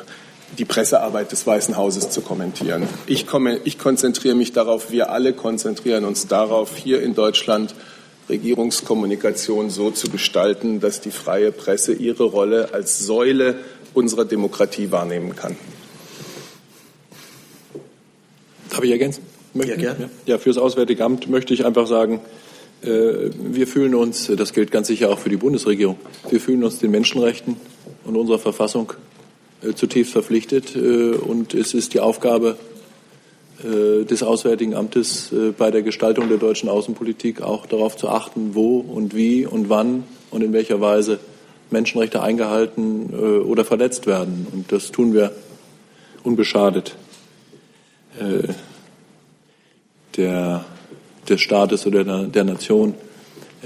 die Pressearbeit des Weißen Hauses zu kommentieren. Ich, komme, ich konzentriere mich darauf, wir alle konzentrieren uns darauf, hier in Deutschland Regierungskommunikation so zu gestalten, dass die freie Presse ihre Rolle als Säule unserer Demokratie wahrnehmen kann. Darf ich ergänzen? Möchten? Ja, gerne. Ja, fürs Auswärtige Amt möchte ich einfach sagen, äh, wir fühlen uns, das gilt ganz sicher auch für die Bundesregierung, wir fühlen uns den Menschenrechten und unserer Verfassung äh, zutiefst verpflichtet. Äh, und es ist die Aufgabe des Auswärtigen Amtes bei der Gestaltung der deutschen Außenpolitik auch darauf zu achten, wo und wie und wann und in welcher Weise Menschenrechte eingehalten oder verletzt werden. Und das tun wir unbeschadet der des Staates oder der, der Nation,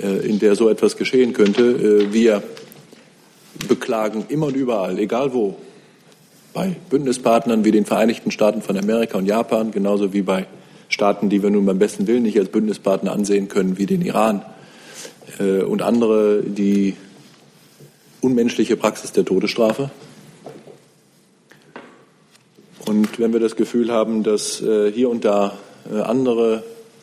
äh, in der so etwas geschehen könnte. Äh, wir beklagen immer und überall, egal wo, bei Bündnispartnern wie den Vereinigten Staaten von Amerika und Japan, genauso wie bei Staaten, die wir nun beim besten Willen nicht als Bündnispartner ansehen können, wie den Iran äh, und andere, die unmenschliche Praxis der Todesstrafe. Und wenn wir das Gefühl haben, dass hier und da andere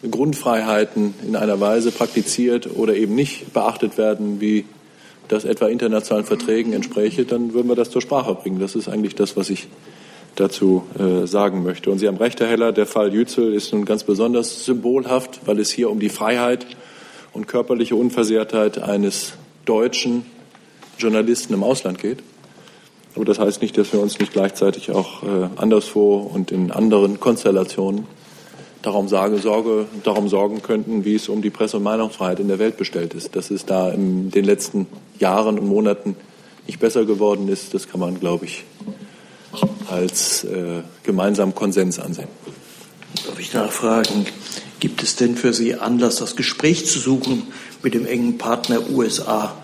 Grundfreiheiten in einer Weise praktiziert oder eben nicht beachtet werden, wie das etwa internationalen Verträgen entspräche, dann würden wir das zur Sprache bringen. Das ist eigentlich das, was ich dazu äh, sagen möchte. Und Sie haben recht, Herr Heller, der Fall Yücel ist nun ganz besonders symbolhaft, weil es hier um die Freiheit und körperliche Unversehrtheit eines deutschen Journalisten im Ausland geht. Aber das heißt nicht, dass wir uns nicht gleichzeitig auch äh, anderswo und in anderen Konstellationen darum, sage, Sorge, darum sorgen könnten, wie es um die Presse- und Meinungsfreiheit in der Welt bestellt ist. Dass es da in den letzten Jahren und Monaten nicht besser geworden ist, das kann man, glaube ich, als äh, gemeinsamen Konsens ansehen. Darf ich nachfragen, gibt es denn für Sie Anlass, das Gespräch zu suchen mit dem engen Partner USA?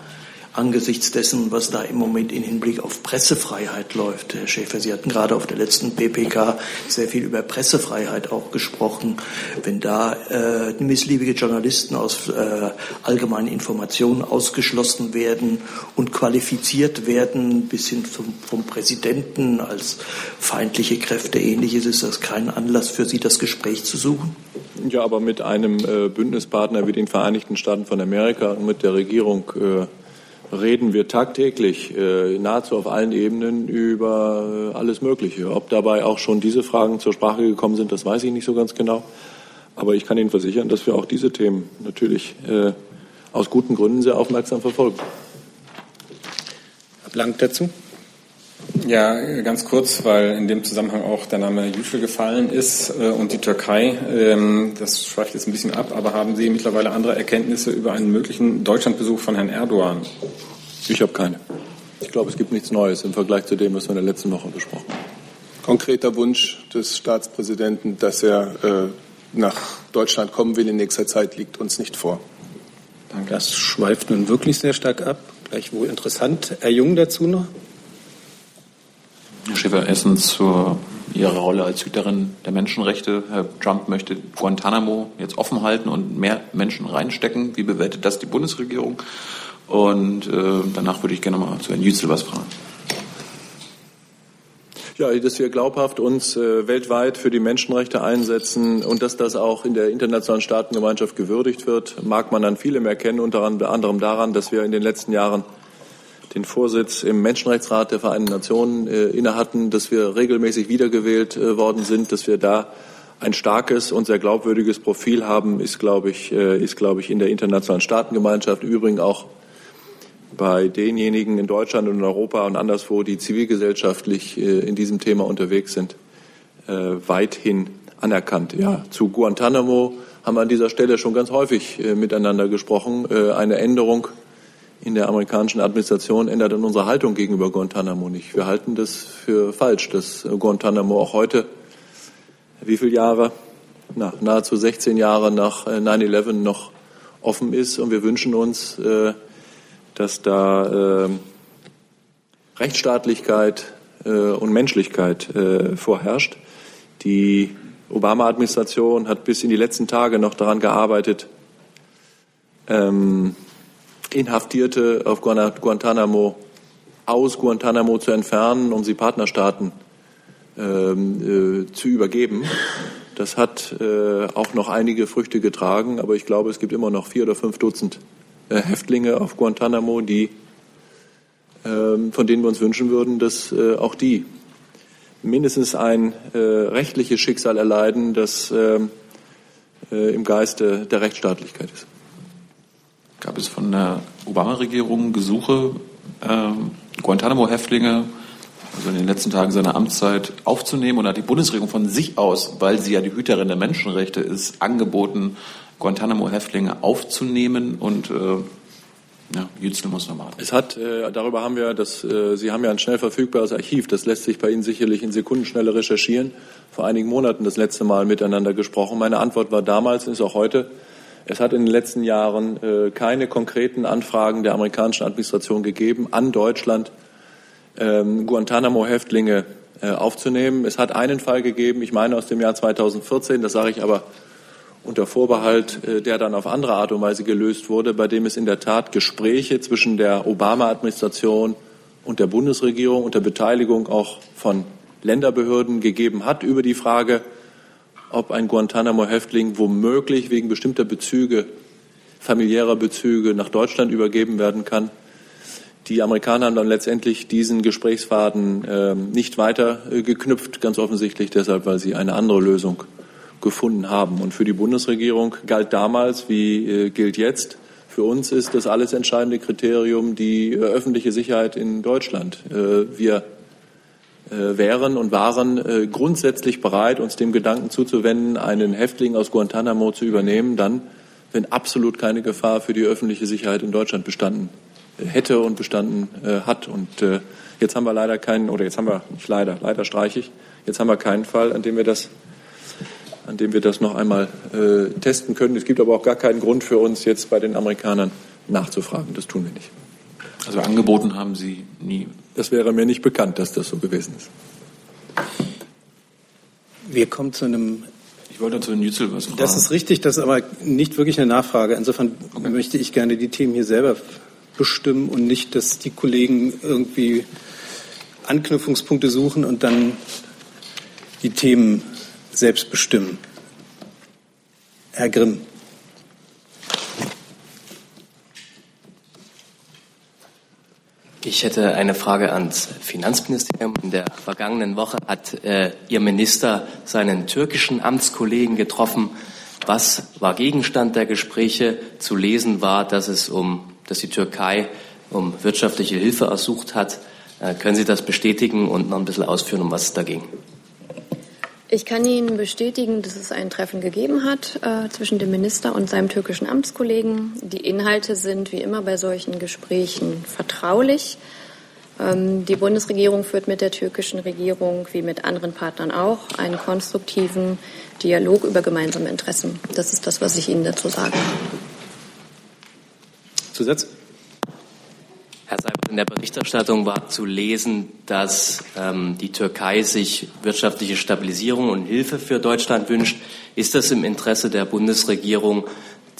Angesichts dessen, was da im Moment im Hinblick auf Pressefreiheit läuft. Herr Schäfer, Sie hatten gerade auf der letzten PPK sehr viel über Pressefreiheit auch gesprochen. Wenn da äh, missliebige Journalisten aus äh, allgemeinen Informationen ausgeschlossen werden und qualifiziert werden, bis hin zum, vom Präsidenten als feindliche Kräfte ähnliches, ist das kein Anlass für Sie, das Gespräch zu suchen? Ja, aber mit einem äh, Bündnispartner wie den Vereinigten Staaten von Amerika und mit der Regierung äh, reden wir tagtäglich, äh, nahezu auf allen Ebenen über äh, alles Mögliche. Ob dabei auch schon diese Fragen zur Sprache gekommen sind, das weiß ich nicht so ganz genau. Aber ich kann Ihnen versichern, dass wir auch diese Themen natürlich äh, aus guten Gründen sehr aufmerksam verfolgen. Herr Blank dazu. Ja, ganz kurz, weil in dem Zusammenhang auch der Name Yücel gefallen ist äh, und die Türkei. Ähm, das schweift jetzt ein bisschen ab, aber haben Sie mittlerweile andere Erkenntnisse über einen möglichen Deutschlandbesuch von Herrn Erdogan? Ich habe keine. Ich glaube, es gibt nichts Neues im Vergleich zu dem, was wir in der letzten Woche besprochen haben. Konkreter Wunsch des Staatspräsidenten, dass er äh, nach Deutschland kommen will in nächster Zeit, liegt uns nicht vor. Das schweift nun wirklich sehr stark ab. Gleichwohl interessant. Herr Jung dazu noch? Herr Schäfer, erstens zu Ihrer Rolle als Hüterin der Menschenrechte. Herr Trump möchte Guantanamo jetzt offen halten und mehr Menschen reinstecken. Wie bewertet das die Bundesregierung? Und äh, danach würde ich gerne mal zu Herrn Yücel was fragen. Ja, dass wir glaubhaft uns äh, weltweit für die Menschenrechte einsetzen und dass das auch in der internationalen Staatengemeinschaft gewürdigt wird, mag man an vielem erkennen, unter anderem daran, dass wir in den letzten Jahren den Vorsitz im Menschenrechtsrat der Vereinten Nationen äh, innehatten, dass wir regelmäßig wiedergewählt äh, worden sind, dass wir da ein starkes und sehr glaubwürdiges Profil haben, ist, glaube ich, äh, ist, glaube ich, in der internationalen Staatengemeinschaft, im Übrigen auch bei denjenigen in Deutschland und in Europa und anderswo, die zivilgesellschaftlich äh, in diesem Thema unterwegs sind, äh, weithin anerkannt. Ja, zu Guantanamo haben wir an dieser Stelle schon ganz häufig äh, miteinander gesprochen. Eine Änderung in der amerikanischen Administration ändert an unserer Haltung gegenüber Guantanamo nicht. Wir halten das für falsch, dass Guantanamo auch heute, wie viele Jahre, na, nahezu 16 Jahre nach 9-11 äh, noch offen ist. Und wir wünschen uns, äh, dass da äh, Rechtsstaatlichkeit und Menschlichkeit vorherrscht. Die Obama-Administration hat bis in die letzten Tage noch daran gearbeitet, ähm, Inhaftierte auf Guantanamo aus Guantanamo zu entfernen, um sie Partnerstaaten ähm, äh, zu übergeben. Das hat äh, auch noch einige Früchte getragen, aber ich glaube, es gibt immer noch vier oder fünf Dutzend äh, Häftlinge auf Guantanamo, die, ähm, von denen wir uns wünschen würden, dass äh, auch die mindestens ein äh, rechtliches Schicksal erleiden, das äh, äh, im Geiste der Rechtsstaatlichkeit ist. Gab es von der Obama-Regierung Gesuche, ähm, Guantanamo-Häftlinge also in den letzten Tagen seiner Amtszeit aufzunehmen und hat die Bundesregierung von sich aus, weil sie ja die Hüterin der Menschenrechte ist, angeboten, Guantanamo-Häftlinge aufzunehmen und äh, ja, Jützel muss nochmal. Es hat, äh, darüber haben wir, das, äh, Sie haben ja ein schnell verfügbares Archiv, das lässt sich bei Ihnen sicherlich in Sekundenschnelle recherchieren. Vor einigen Monaten das letzte Mal miteinander gesprochen. Meine Antwort war damals und ist auch heute, es hat in den letzten Jahren äh, keine konkreten Anfragen der amerikanischen Administration gegeben, an Deutschland ähm, Guantanamo-Häftlinge äh, aufzunehmen. Es hat einen Fall gegeben, ich meine aus dem Jahr 2014, das sage ich aber unter Vorbehalt, äh, der dann auf andere Art und Weise gelöst wurde, bei dem es in der Tat Gespräche zwischen der Obama-Administration und der Bundesregierung unter Beteiligung auch von Länderbehörden gegeben hat über die Frage, ob ein Guantanamo-Häftling womöglich wegen bestimmter Bezüge, familiärer Bezüge nach Deutschland übergeben werden kann. Die Amerikaner haben dann letztendlich diesen Gesprächsfaden äh, nicht weiter äh, geknüpft, ganz offensichtlich deshalb, weil sie eine andere Lösung gefunden haben. Und für die Bundesregierung galt damals, wie äh, gilt jetzt, für uns ist das alles entscheidende Kriterium die äh, öffentliche Sicherheit in Deutschland. Äh, wir wären und waren grundsätzlich bereit, uns dem Gedanken zuzuwenden, einen Häftling aus Guantanamo zu übernehmen, dann, wenn absolut keine Gefahr für die öffentliche Sicherheit in Deutschland bestanden hätte und bestanden äh, hat. Und äh, jetzt haben wir leider keinen, oder jetzt haben wir nicht leider, leider streiche ich, jetzt haben wir keinen Fall, an dem wir das, an dem wir das noch einmal äh, testen können. Es gibt aber auch gar keinen Grund für uns, jetzt bei den Amerikanern nachzufragen. Das tun wir nicht. Also angeboten haben Sie nie. Das wäre mir nicht bekannt, dass das so gewesen ist. Wir kommen zu einem ich wollte zu den Yücel was fragen. Das ist richtig, das ist aber nicht wirklich eine Nachfrage. Insofern okay. möchte ich gerne die Themen hier selber bestimmen und nicht, dass die Kollegen irgendwie Anknüpfungspunkte suchen und dann die Themen selbst bestimmen. Herr Grimm. Ich hätte eine Frage ans Finanzministerium. In der vergangenen Woche hat äh, Ihr Minister seinen türkischen Amtskollegen getroffen. Was war Gegenstand der Gespräche? Zu lesen war, dass es um dass die Türkei um wirtschaftliche Hilfe ersucht hat. Äh, können Sie das bestätigen und noch ein bisschen ausführen, um was es da ging? Ich kann Ihnen bestätigen, dass es ein Treffen gegeben hat äh, zwischen dem Minister und seinem türkischen Amtskollegen. Die Inhalte sind wie immer bei solchen Gesprächen vertraulich. Ähm, die Bundesregierung führt mit der türkischen Regierung wie mit anderen Partnern auch einen konstruktiven Dialog über gemeinsame Interessen. Das ist das, was ich Ihnen dazu sage zu Herr Seibert, in der Berichterstattung war zu lesen, dass ähm, die Türkei sich wirtschaftliche Stabilisierung und Hilfe für Deutschland wünscht. Ist das im Interesse der Bundesregierung,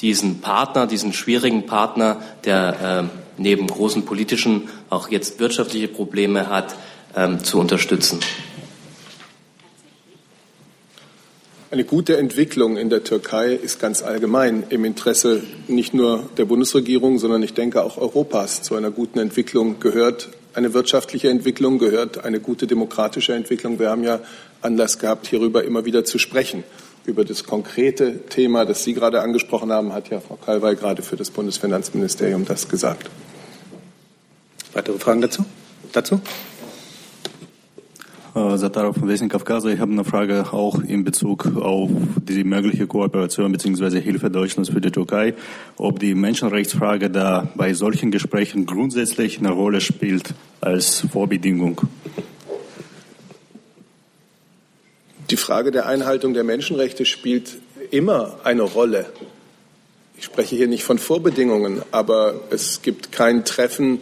diesen Partner, diesen schwierigen Partner, der äh, neben großen politischen auch jetzt wirtschaftliche Probleme hat, ähm, zu unterstützen? Eine gute Entwicklung in der Türkei ist ganz allgemein im Interesse nicht nur der Bundesregierung, sondern ich denke auch Europas. Zu einer guten Entwicklung gehört eine wirtschaftliche Entwicklung, gehört eine gute demokratische Entwicklung. Wir haben ja Anlass gehabt, hierüber immer wieder zu sprechen. Über das konkrete Thema, das Sie gerade angesprochen haben, hat ja Frau Kalwey gerade für das Bundesfinanzministerium das gesagt. Weitere Fragen dazu? Dazu? Satarov von Western Kafkasa. Ich habe eine Frage auch in Bezug auf die mögliche Kooperation bzw. Hilfe Deutschlands für die Türkei, ob die Menschenrechtsfrage da bei solchen Gesprächen grundsätzlich eine Rolle spielt als Vorbedingung. Die Frage der Einhaltung der Menschenrechte spielt immer eine Rolle. Ich spreche hier nicht von Vorbedingungen, aber es gibt kein Treffen,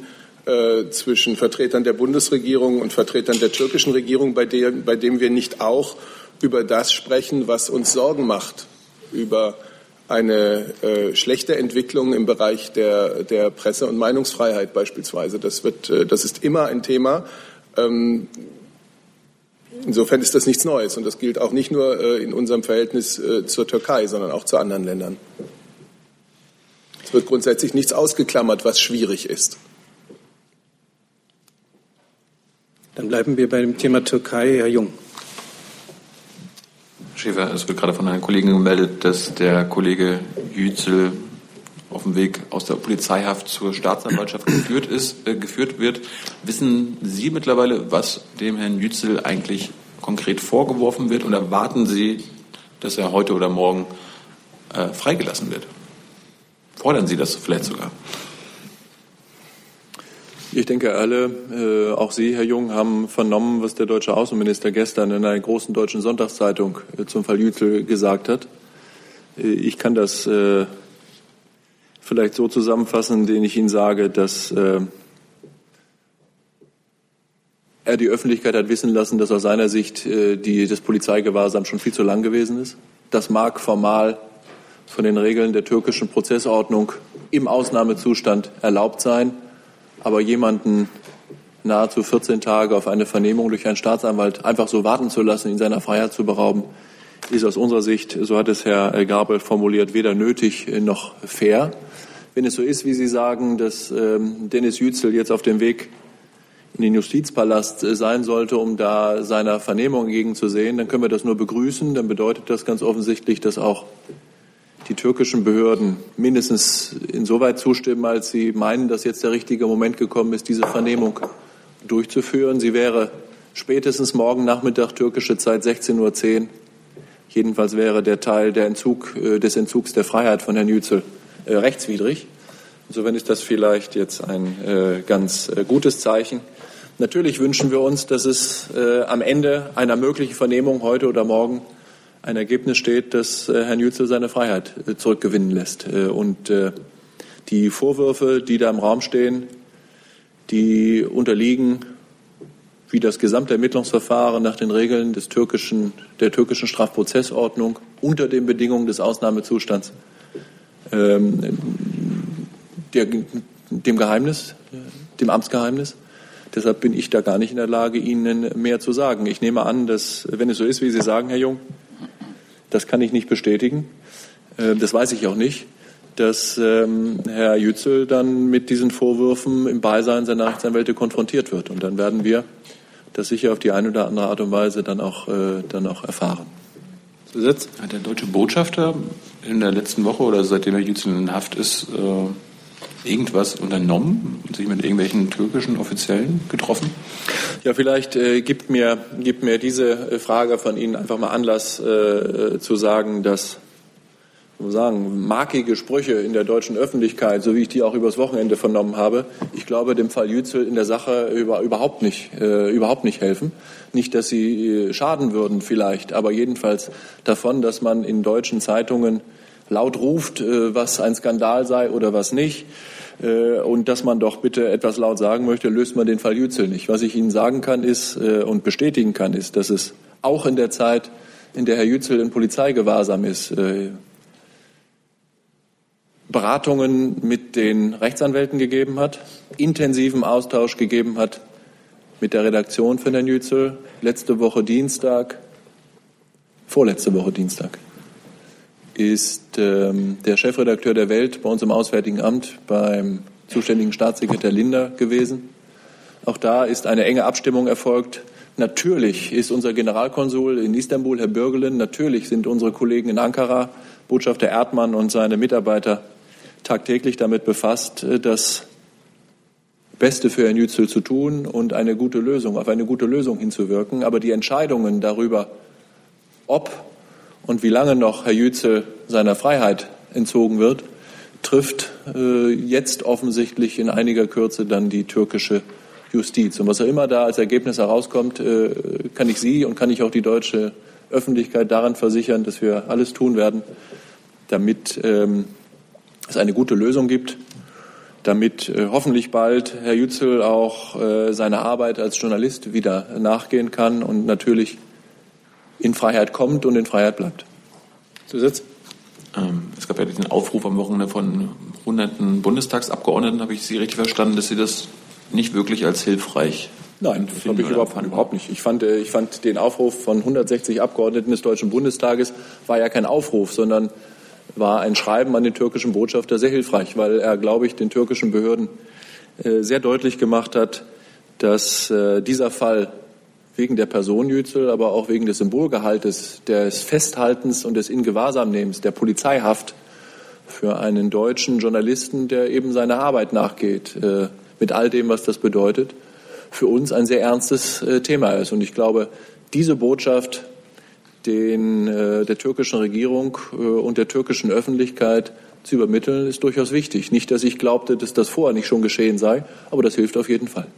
äh, zwischen Vertretern der Bundesregierung und Vertretern der türkischen Regierung, bei, der, bei dem wir nicht auch über das sprechen, was uns Sorgen macht, über eine äh, schlechte Entwicklung im Bereich der, der Presse- und Meinungsfreiheit beispielsweise. Das, wird, äh, das ist immer ein Thema. Ähm, insofern ist das nichts Neues und das gilt auch nicht nur äh, in unserem Verhältnis äh, zur Türkei, sondern auch zu anderen Ländern. Es wird grundsätzlich nichts ausgeklammert, was schwierig ist. Dann bleiben wir bei dem Thema Türkei. Herr Jung. Schäfer, es wird gerade von einer Kollegin gemeldet, dass der Kollege Yücel auf dem Weg aus der Polizeihaft zur Staatsanwaltschaft geführt, ist, äh, geführt wird. Wissen Sie mittlerweile, was dem Herrn Yücel eigentlich konkret vorgeworfen wird und erwarten Sie, dass er heute oder morgen äh, freigelassen wird? Fordern Sie das vielleicht sogar? Ich denke, alle, äh, auch Sie, Herr Jung, haben vernommen, was der deutsche Außenminister gestern in einer großen deutschen Sonntagszeitung äh, zum Fall Yücel gesagt hat. Äh, ich kann das äh, vielleicht so zusammenfassen, indem ich Ihnen sage, dass äh, er die Öffentlichkeit hat wissen lassen, dass aus seiner Sicht äh, die, das Polizeigewahrsam schon viel zu lang gewesen ist. Das mag formal von den Regeln der türkischen Prozessordnung im Ausnahmezustand erlaubt sein. Aber jemanden nahezu 14 Tage auf eine Vernehmung durch einen Staatsanwalt einfach so warten zu lassen, ihn seiner Freiheit zu berauben, ist aus unserer Sicht, so hat es Herr Gabel formuliert, weder nötig noch fair. Wenn es so ist, wie Sie sagen, dass ähm, Dennis Yücel jetzt auf dem Weg in den Justizpalast äh, sein sollte, um da seiner Vernehmung entgegenzusehen, dann können wir das nur begrüßen. Dann bedeutet das ganz offensichtlich, dass auch die türkischen Behörden mindestens insoweit zustimmen, als sie meinen, dass jetzt der richtige Moment gekommen ist, diese Vernehmung durchzuführen. Sie wäre spätestens morgen Nachmittag türkische Zeit 16.10 Uhr. Jedenfalls wäre der Teil der Entzug, äh, des Entzugs der Freiheit von Herrn Yücel äh, rechtswidrig. Insofern ist das vielleicht jetzt ein äh, ganz gutes Zeichen. Natürlich wünschen wir uns, dass es am Ende einer möglichen Vernehmung heute oder morgen ein Ergebnis steht, das äh, Herrn Yücel seine Freiheit äh, zurückgewinnen lässt. Äh, und die Vorwürfe, die da im Raum stehen, die unterliegen wie das gesamte Ermittlungsverfahren nach den Regeln des türkischen, der türkischen Strafprozessordnung unter den Bedingungen des Ausnahmezustands ähm, der, dem Geheimnis, dem Amtsgeheimnis. Deshalb bin ich da gar nicht in der Lage, Ihnen mehr zu sagen. Ich nehme an, dass, wenn es so ist, wie Sie sagen, Herr Jung, das kann ich nicht bestätigen. Äh, das weiß ich auch nicht, dass ähm, Herr Yücel dann mit diesen Vorwürfen im Beisein seiner Rechtsanwälte konfrontiert wird. Und dann werden wir das sicher auf die eine oder andere Art und Weise dann auch, äh, dann auch erfahren. Zusatz? Hat der deutsche Botschafter in der letzten Woche oder seitdem Herr Yücel in Haft ist, äh irgendwas unternommen und sich mit irgendwelchen türkischen Offiziellen getroffen? Ja, vielleicht äh, gibt, mir, gibt mir diese äh, Frage von Ihnen einfach mal Anlass äh, äh zu sagen, dass sagen, markige Sprüche in der deutschen Öffentlichkeit, so wie ich die auch übers Wochenende vernommen habe, ich glaube, dem Fall Yücel in der Sache über, überhaupt, nicht, äh, überhaupt nicht helfen. Nicht, dass sie äh, schaden würden vielleicht, aber jedenfalls davon, dass man in deutschen Zeitungen laut ruft, äh, was ein Skandal sei oder was nicht. Äh, und dass man doch bitte etwas laut sagen möchte, löst man den Fall Yücel nicht. Was ich Ihnen sagen kann ist äh, und bestätigen kann, ist, dass es auch in der Zeit, in der Herr Yücel in Polizeigewahrsam ist, Beratungen mit den Rechtsanwälten gegeben hat, intensiven Austausch gegeben hat mit der Redaktion von Herrn Yücel, letzte Woche Dienstag, vorletzte Woche Dienstag ist ähm, der Chefredakteur der Welt bei uns im Auswärtigen Amt beim zuständigen Staatssekretär Linder gewesen. Auch da ist eine enge Abstimmung erfolgt. Natürlich ist unser Generalkonsul in Istanbul, Herr Bürgelen, natürlich sind unsere Kollegen in Ankara, Botschafter Erdmann und seine Mitarbeiter tagtäglich damit befasst, äh, das Beste für Herrn Yücel zu tun und eine gute Lösung, auf eine gute Lösung hinzuwirken. Aber die Entscheidungen darüber, ob und wie lange noch Herr Yücel seiner Freiheit entzogen wird, trifft äh, jetzt offensichtlich in einiger Kürze dann die türkische Justiz. Und was auch immer da als Ergebnis herauskommt, äh, kann ich Sie und kann ich auch die deutsche Öffentlichkeit daran versichern, dass wir alles tun werden, damit ähm, es eine gute Lösung gibt, damit äh, hoffentlich bald Herr Yücel auch äh, seiner Arbeit als Journalist wieder nachgehen kann und natürlich in Freiheit kommt und in Freiheit bleibt. Zusatz? Ähm, es gab ja diesen Aufruf am Wochenende von hunderten Bundestagsabgeordneten. Habe ich Sie richtig verstanden, dass Sie das nicht wirklich als hilfreich Nein, das habe ich überhaupt, überhaupt nicht. Ich fand, äh, ich fand den Aufruf von 160 Abgeordneten des Deutschen Bundestages war ja kein Aufruf, sondern war ein Schreiben an den türkischen Botschafter sehr hilfreich, weil er, glaube ich, den türkischen Behörden äh, sehr deutlich gemacht hat, dass äh, dieser Fall wegen der Person Yücel, aber auch wegen des Symbolgehaltes, des Festhaltens und des Ingewahrsamnehmens, der Polizeihaft für einen deutschen Journalisten, der eben seiner Arbeit nachgeht, äh, mit all dem, was das bedeutet, für uns ein sehr ernstes äh, Thema ist. Und ich glaube, diese Botschaft den, äh, der türkischen Regierung äh, und der türkischen Öffentlichkeit zu übermitteln, ist durchaus wichtig. Nicht, dass ich glaubte, dass das vorher nicht schon geschehen sei, aber das hilft auf jeden Fall.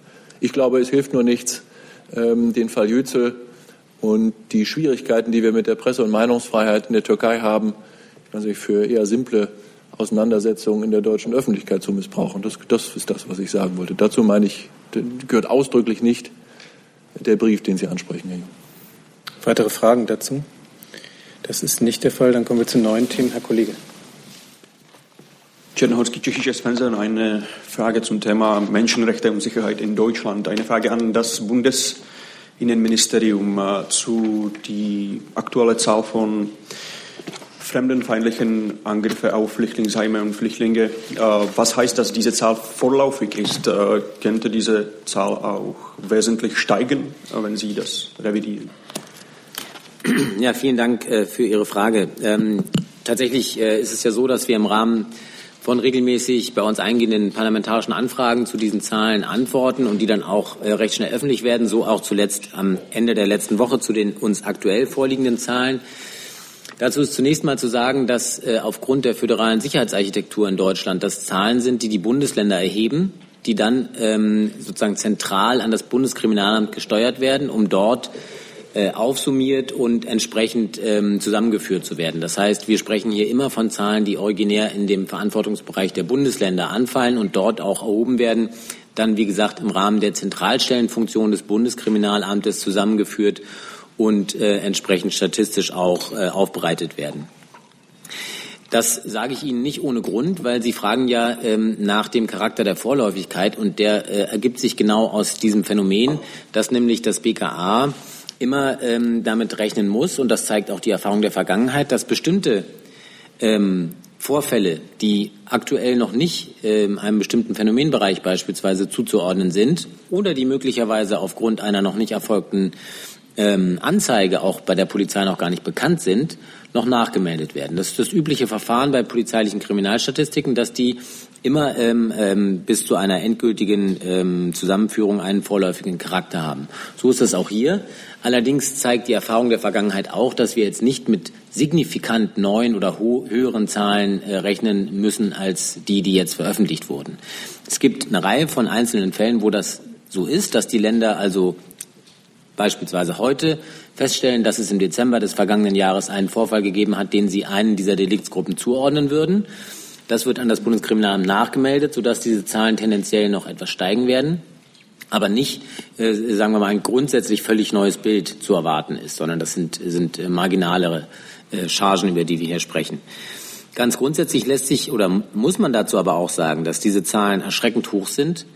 Ich glaube, es hilft nur nichts, den Fall Yücel und die Schwierigkeiten, die wir mit der Presse- und Meinungsfreiheit in der Türkei haben, also für eher simple Auseinandersetzungen in der deutschen Öffentlichkeit zu missbrauchen. Das, das ist das, was ich sagen wollte. Dazu meine ich, gehört ausdrücklich nicht der Brief, den Sie ansprechen, Herr Jung. Weitere Fragen dazu? Das ist nicht der Fall. Dann kommen wir zu neuen Themen. Herr Kollege. Czernohorski, tschechisches Fernsehen. Eine Frage zum Thema Menschenrechte und Sicherheit in Deutschland. Eine Frage an das Bundesinnenministerium äh, zu die aktuelle Zahl von fremdenfeindlichen Angriffe auf Flüchtlingsheime und Flüchtlinge. Äh, was heißt, dass diese Zahl vorläufig ist? Äh, könnte diese Zahl auch wesentlich steigen, wenn Sie das revidieren? Ja, vielen Dank für Ihre Frage. Ähm, tatsächlich ist es ja so, dass wir im Rahmen von regelmäßig bei uns eingehenden parlamentarischen Anfragen zu diesen Zahlen antworten und die dann auch äh, recht schnell öffentlich werden, so auch zuletzt am Ende der letzten Woche zu den uns aktuell vorliegenden Zahlen. Dazu ist zunächst mal zu sagen, dass äh, aufgrund der föderalen Sicherheitsarchitektur in Deutschland das Zahlen sind, die die Bundesländer erheben, die dann ähm, sozusagen zentral an das Bundeskriminalamt gesteuert werden, um dort äh, aufsummiert und entsprechend ähm, zusammengeführt zu werden. Das heißt, wir sprechen hier immer von Zahlen, die originär in dem Verantwortungsbereich der Bundesländer anfallen und dort auch erhoben werden, dann wie gesagt im Rahmen der Zentralstellenfunktion des Bundeskriminalamtes zusammengeführt und äh, entsprechend statistisch auch äh, aufbereitet werden. Das sage ich Ihnen nicht ohne Grund, weil Sie fragen ja ähm, nach dem Charakter der Vorläufigkeit und der äh, ergibt sich genau aus diesem Phänomen, dass nämlich das BKA immer ähm, damit rechnen muss, und das zeigt auch die Erfahrung der Vergangenheit, dass bestimmte ähm, Vorfälle, die aktuell noch nicht ähm, einem bestimmten Phänomenbereich beispielsweise zuzuordnen sind oder die möglicherweise aufgrund einer noch nicht erfolgten ähm, Anzeige auch bei der Polizei noch gar nicht bekannt sind, noch nachgemeldet werden. Das ist das übliche Verfahren bei polizeilichen Kriminalstatistiken, dass die immer ähm, ähm, bis zu einer endgültigen ähm, Zusammenführung einen vorläufigen Charakter haben. So ist das auch hier. Allerdings zeigt die Erfahrung der Vergangenheit auch, dass wir jetzt nicht mit signifikant neuen oder höheren Zahlen äh, rechnen müssen als die, die jetzt veröffentlicht wurden. Es gibt eine Reihe von einzelnen Fällen, wo das so ist, dass die Länder also beispielsweise heute feststellen, dass es im Dezember des vergangenen Jahres einen Vorfall gegeben hat, den sie einen dieser Deliktsgruppen zuordnen würden. Das wird an das Bundeskriminalamt nachgemeldet, sodass diese Zahlen tendenziell noch etwas steigen werden aber nicht, äh, sagen wir mal, ein grundsätzlich völlig neues Bild zu erwarten ist, sondern das sind, sind äh, marginalere äh, Chargen, über die wir hier sprechen. Ganz grundsätzlich lässt sich oder muss man dazu aber auch sagen, dass diese Zahlen erschreckend hoch sind,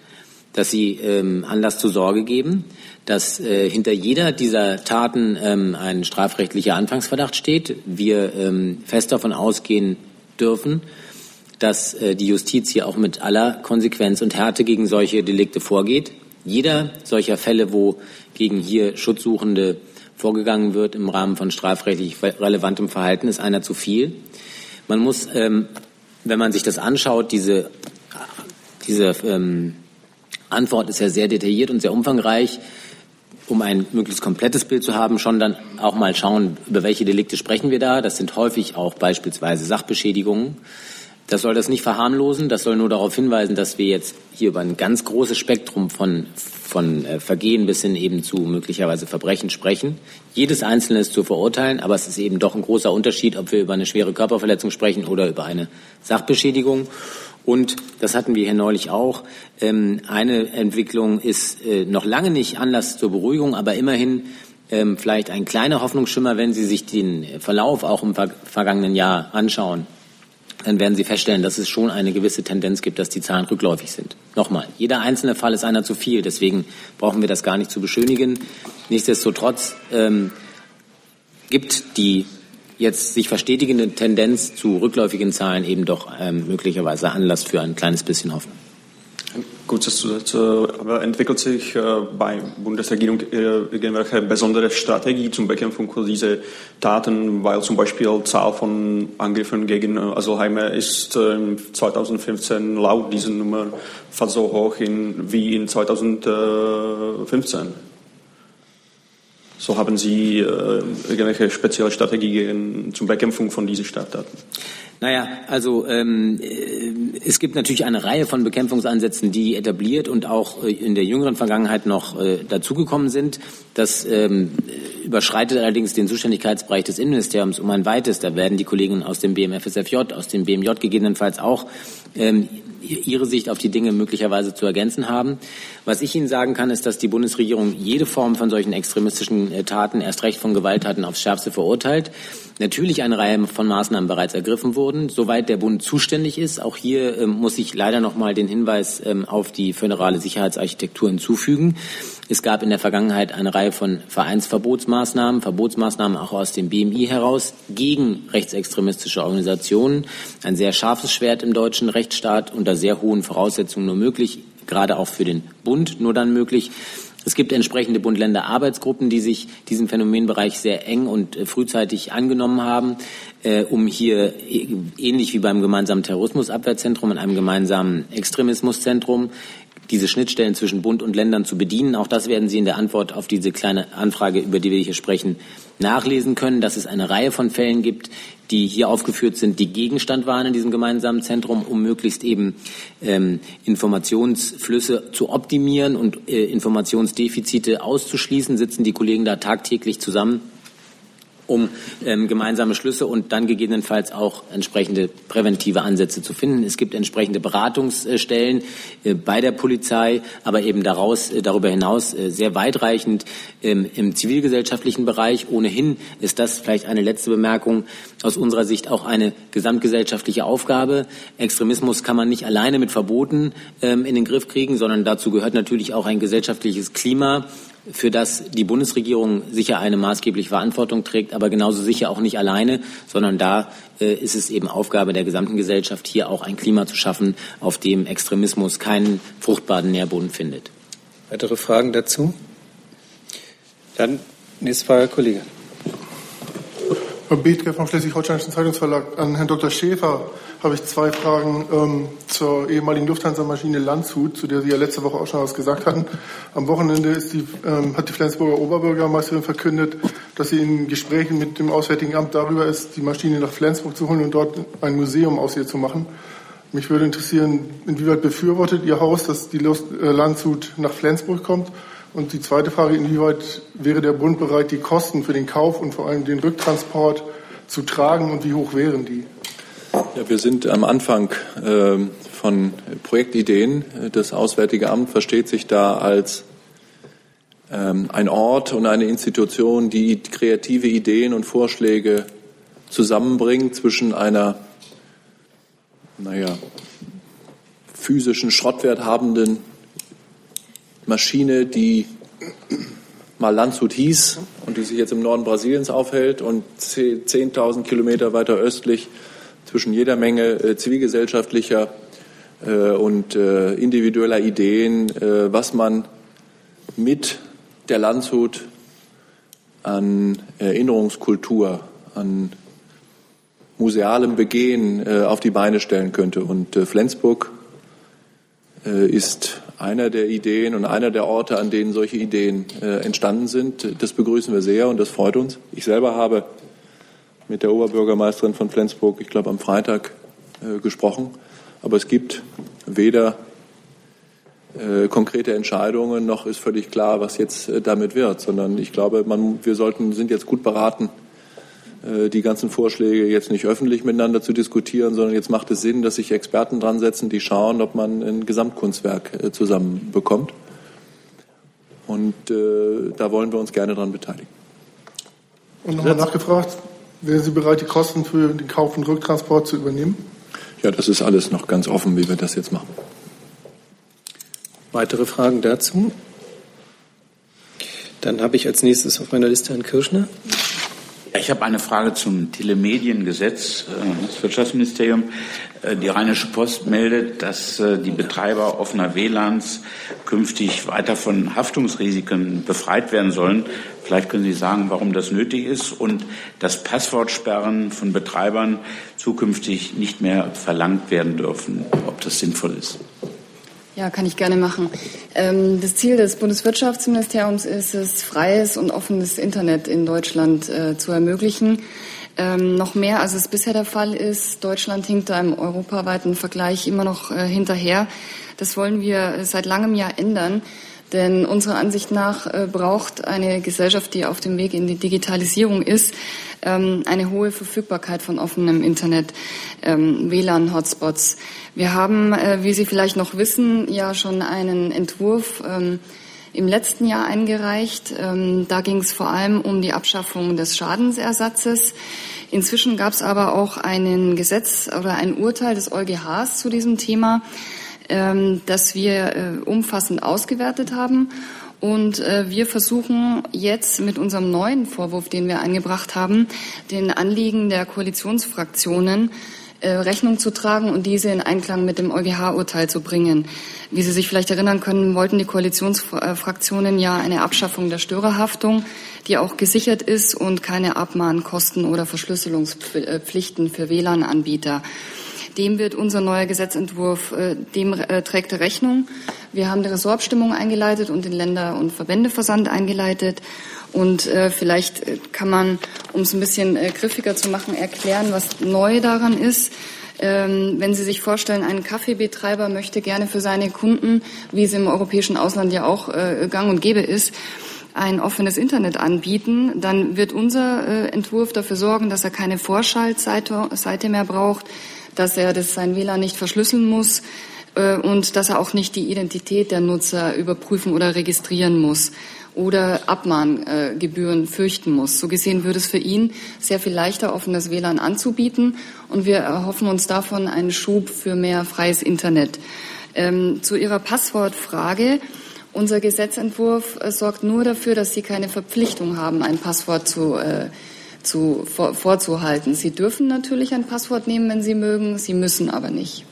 dass sie ähm, Anlass zur Sorge geben, dass äh, hinter jeder dieser Taten ähm, ein strafrechtlicher Anfangsverdacht steht. Wir ähm, fest davon ausgehen dürfen, dass äh, die Justiz hier auch mit aller Konsequenz und Härte gegen solche Delikte vorgeht. Jeder solcher Fälle, wo gegen hier Schutzsuchende vorgegangen wird im Rahmen von strafrechtlich relevantem Verhalten, ist einer zu viel. Man muss, ähm, wenn man sich das anschaut, diese, diese ähm, Antwort ist ja sehr detailliert und sehr umfangreich. Um ein möglichst komplettes Bild zu haben, schon dann auch mal schauen, über welche Delikte sprechen wir da. Das sind häufig auch beispielsweise Sachbeschädigungen. Das soll das nicht verharmlosen, das soll nur darauf hinweisen, dass wir jetzt hier über ein ganz großes Spektrum von, von äh, Vergehen bis hin eben zu möglicherweise Verbrechen sprechen. Jedes einzelne ist zu verurteilen, aber es ist eben doch ein großer Unterschied, ob wir über eine schwere Körperverletzung sprechen oder über eine Sachbeschädigung. Und das hatten wir hier neulich auch. Ähm, eine Entwicklung ist äh, noch lange nicht Anlass zur Beruhigung, aber immerhin ähm, vielleicht ein kleiner Hoffnungsschimmer, wenn Sie sich den Verlauf auch im vergangenen Jahr anschauen dann werden Sie feststellen, dass es schon eine gewisse Tendenz gibt, dass die Zahlen rückläufig sind. Nochmal, jeder einzelne Fall ist einer zu viel, deswegen brauchen wir das gar nicht zu beschönigen. Nichtsdestotrotz ähm, gibt die jetzt sich verstetigende Tendenz zu rückläufigen Zahlen eben doch ähm, möglicherweise Anlass für ein kleines bisschen Hoffnung. Kurzes Zusatz. Aber entwickelt sich äh, bei Bundesregierung äh, irgendwelche besondere Strategie zur Bekämpfung dieser Taten, weil zum Beispiel Zahl von Angriffen gegen Asylheime ist 2015 laut dieser Nummer fast so hoch in, wie in 2015? So haben Sie äh, irgendwelche spezielle Strategien zur Bekämpfung von diesen Straftaten? Naja, also ähm, äh, es gibt natürlich eine Reihe von Bekämpfungsansätzen, die etabliert und auch äh, in der jüngeren Vergangenheit noch äh, dazugekommen sind. Das ähm, überschreitet allerdings den Zuständigkeitsbereich des Innenministeriums um ein weites. Da werden die Kollegen aus dem BMFSFJ, aus dem BMJ gegebenenfalls auch ähm, ihre Sicht auf die Dinge möglicherweise zu ergänzen haben. Was ich Ihnen sagen kann, ist, dass die Bundesregierung jede Form von solchen extremistischen äh, Taten, erst recht von Gewalttaten, aufs Schärfste verurteilt. Natürlich eine Reihe von Maßnahmen bereits ergriffen wurden, soweit der Bund zuständig ist. Auch hier ähm, muss ich leider noch mal den Hinweis ähm, auf die föderale Sicherheitsarchitektur hinzufügen. Es gab in der Vergangenheit eine Reihe von Vereinsverbotsmaßnahmen, Verbotsmaßnahmen auch aus dem BMI heraus gegen rechtsextremistische Organisationen. Ein sehr scharfes Schwert im deutschen Rechtsstaat unter sehr hohen Voraussetzungen nur möglich, gerade auch für den Bund nur dann möglich. Es gibt entsprechende Bund-Länder-Arbeitsgruppen, die sich diesem Phänomenbereich sehr eng und äh, frühzeitig angenommen haben, äh, um hier äh, ähnlich wie beim gemeinsamen Terrorismusabwehrzentrum in einem gemeinsamen Extremismuszentrum diese Schnittstellen zwischen Bund und Ländern zu bedienen. Auch das werden Sie in der Antwort auf diese kleine Anfrage, über die wir hier sprechen, nachlesen können, dass es eine Reihe von Fällen gibt, die hier aufgeführt sind, die Gegenstand waren in diesem gemeinsamen Zentrum, um möglichst eben ähm, Informationsflüsse zu optimieren und äh, Informationsdefizite auszuschließen, sitzen die Kollegen da tagtäglich zusammen um ähm, gemeinsame Schlüsse und dann gegebenenfalls auch entsprechende präventive Ansätze zu finden. Es gibt entsprechende Beratungsstellen äh, bei der Polizei, aber eben daraus, äh, darüber hinaus äh, sehr weitreichend ähm, im zivilgesellschaftlichen Bereich. Ohnehin ist das vielleicht eine letzte Bemerkung aus unserer Sicht auch eine gesamtgesellschaftliche Aufgabe. Extremismus kann man nicht alleine mit Verboten ähm, in den Griff kriegen, sondern dazu gehört natürlich auch ein gesellschaftliches Klima, für das die Bundesregierung sicher eine maßgebliche Verantwortung trägt, aber genauso sicher auch nicht alleine, sondern da äh, ist es eben Aufgabe der gesamten Gesellschaft, hier auch ein Klima zu schaffen, auf dem Extremismus keinen fruchtbaren Nährboden findet. Weitere Fragen dazu? Dann nächste Frage, Kollege. Herr Bethke vom Schleswig-Holsteinischen Zeitungsverlag. An Herrn Dr. Schäfer habe ich zwei Fragen ähm, zur ehemaligen Lufthansa-Maschine Landshut, zu der Sie ja letzte Woche auch schon was gesagt hatten. Am Wochenende die, ähm, hat die Flensburger Oberbürgermeisterin verkündet, dass sie in Gesprächen mit dem Auswärtigen Amt darüber ist, die Maschine nach Flensburg zu holen und dort ein Museum aus ihr zu machen. Mich würde interessieren, inwieweit befürwortet Ihr Haus, dass die äh, Landshut nach Flensburg kommt? Und die zweite Frage, inwieweit wäre der Bund bereit, die Kosten für den Kauf und vor allem den Rücktransport zu tragen und wie hoch wären die? Ja, wir sind am Anfang äh, von Projektideen. Das Auswärtige Amt versteht sich da als ähm, ein Ort und eine Institution, die kreative Ideen und Vorschläge zusammenbringt zwischen einer, naja, physischen Schrottwert habenden Maschine, die mal Landshut hieß und die sich jetzt im Norden Brasiliens aufhält und 10.000 Kilometer weiter östlich zwischen jeder Menge äh, zivilgesellschaftlicher äh, und äh, individueller Ideen, was man mit der Landshut an Erinnerungskultur, an musealem Begehen auf die Beine stellen könnte. Und Flensburg ist einer der Ideen und einer der Orte, an denen solche Ideen äh, entstanden sind. Das begrüßen wir sehr und das freut uns. Ich selber habe mit der Oberbürgermeisterin von Flensburg, ich glaube am Freitag, äh, gesprochen. Aber es gibt weder äh, konkrete Entscheidungen noch ist völlig klar, was jetzt äh, damit wird, sondern ich glaube, man, wir sollten, sind jetzt gut beraten, die ganzen Vorschläge jetzt nicht öffentlich miteinander zu diskutieren, sondern jetzt macht es Sinn, dass sich Experten dran setzen, die schauen, ob man ein Gesamtkunstwerk äh, zusammenbekommt. Und äh, da wollen wir uns gerne daran beteiligen. Und nochmal nachgefragt, wären Sie bereit, die Kosten für den Kauf und Rücktransport zu übernehmen? Ja, das ist alles noch ganz offen, wie wir das jetzt machen. Weitere Fragen dazu? Dann habe ich als nächstes auf meiner Liste Herrn Kirschner. Ich habe eine Frage zum Telemediengesetz äh, des Wirtschaftsministeriums. Äh, die Rheinische Post meldet, dass äh, die Betreiber offener WLANs künftig weiter von Haftungsrisiken befreit werden sollen. Vielleicht können Sie sagen, warum das nötig ist und dass Passwortsperren von Betreibern zukünftig nicht mehr verlangt werden dürfen, ob das sinnvoll ist. Ja, kann ich gerne machen. Ähm, das Ziel des Bundeswirtschaftsministeriums ist es, freies und offenes Internet in Deutschland äh, zu ermöglichen. Ähm, noch mehr, als es bisher der Fall ist. Deutschland hinkt da im europaweiten Vergleich immer noch äh, hinterher. Das wollen wir seit langem Jahr ändern. Denn unserer Ansicht nach äh, braucht eine Gesellschaft, die auf dem Weg in die Digitalisierung ist, ähm, eine hohe Verfügbarkeit von offenem Internet, ähm, WLAN-Hotspots. Wir haben, äh, wie Sie vielleicht noch wissen, ja schon einen Entwurf ähm, im letzten Jahr eingereicht. Da ging es vor allem um die Abschaffung des Schadensersatzes. Inzwischen gab es aber auch ein Gesetz oder ein Urteil des EuGHs zu diesem Thema. Ähm, das wir äh, umfassend ausgewertet haben. Und äh, wir versuchen jetzt mit unserem neuen Vorwurf, den wir eingebracht haben, den Anliegen der Koalitionsfraktionen äh, Rechnung zu tragen und diese in Einklang mit dem EuGH-Urteil zu bringen. Wie Sie sich vielleicht erinnern können, wollten die Koalitionsfraktionen ja eine Abschaffung der Störerhaftung, die auch gesichert ist und keine Abmahnkosten oder Verschlüsselungspflichten für WLAN-Anbieter. Dem wird unser neuer Gesetzentwurf, äh, dem äh, trägt er Rechnung. Wir haben die Ressortabstimmung eingeleitet und den Länder- und Verbändeversand eingeleitet. Und äh, vielleicht kann man, um es ein bisschen griffiger zu machen, erklären, was neu daran ist. Ähm, wenn Sie sich vorstellen, ein Kaffeebetreiber möchte gerne für seine Kunden, wie es im europäischen Ausland ja auch gang und gäbe ist, ein offenes Internet anbieten, dann wird unser äh, Entwurf dafür sorgen, dass er keine Vorschaltseite mehr braucht, dass er das sein WLAN nicht verschlüsseln muss äh, und dass er auch nicht die Identität der Nutzer überprüfen oder registrieren muss oder Abmahngebühren fürchten muss. So gesehen würde es für ihn sehr viel leichter, offenes WLAN anzubieten und wir erhoffen uns davon einen Schub für mehr freies Internet. Ähm, zu Ihrer Passwortfrage. Unser Gesetzentwurf äh, sorgt nur dafür, dass Sie keine Verpflichtung haben, ein Passwort zu äh, zu, vor, vorzuhalten. Sie dürfen natürlich ein Passwort nehmen, wenn Sie mögen, Sie müssen aber nicht.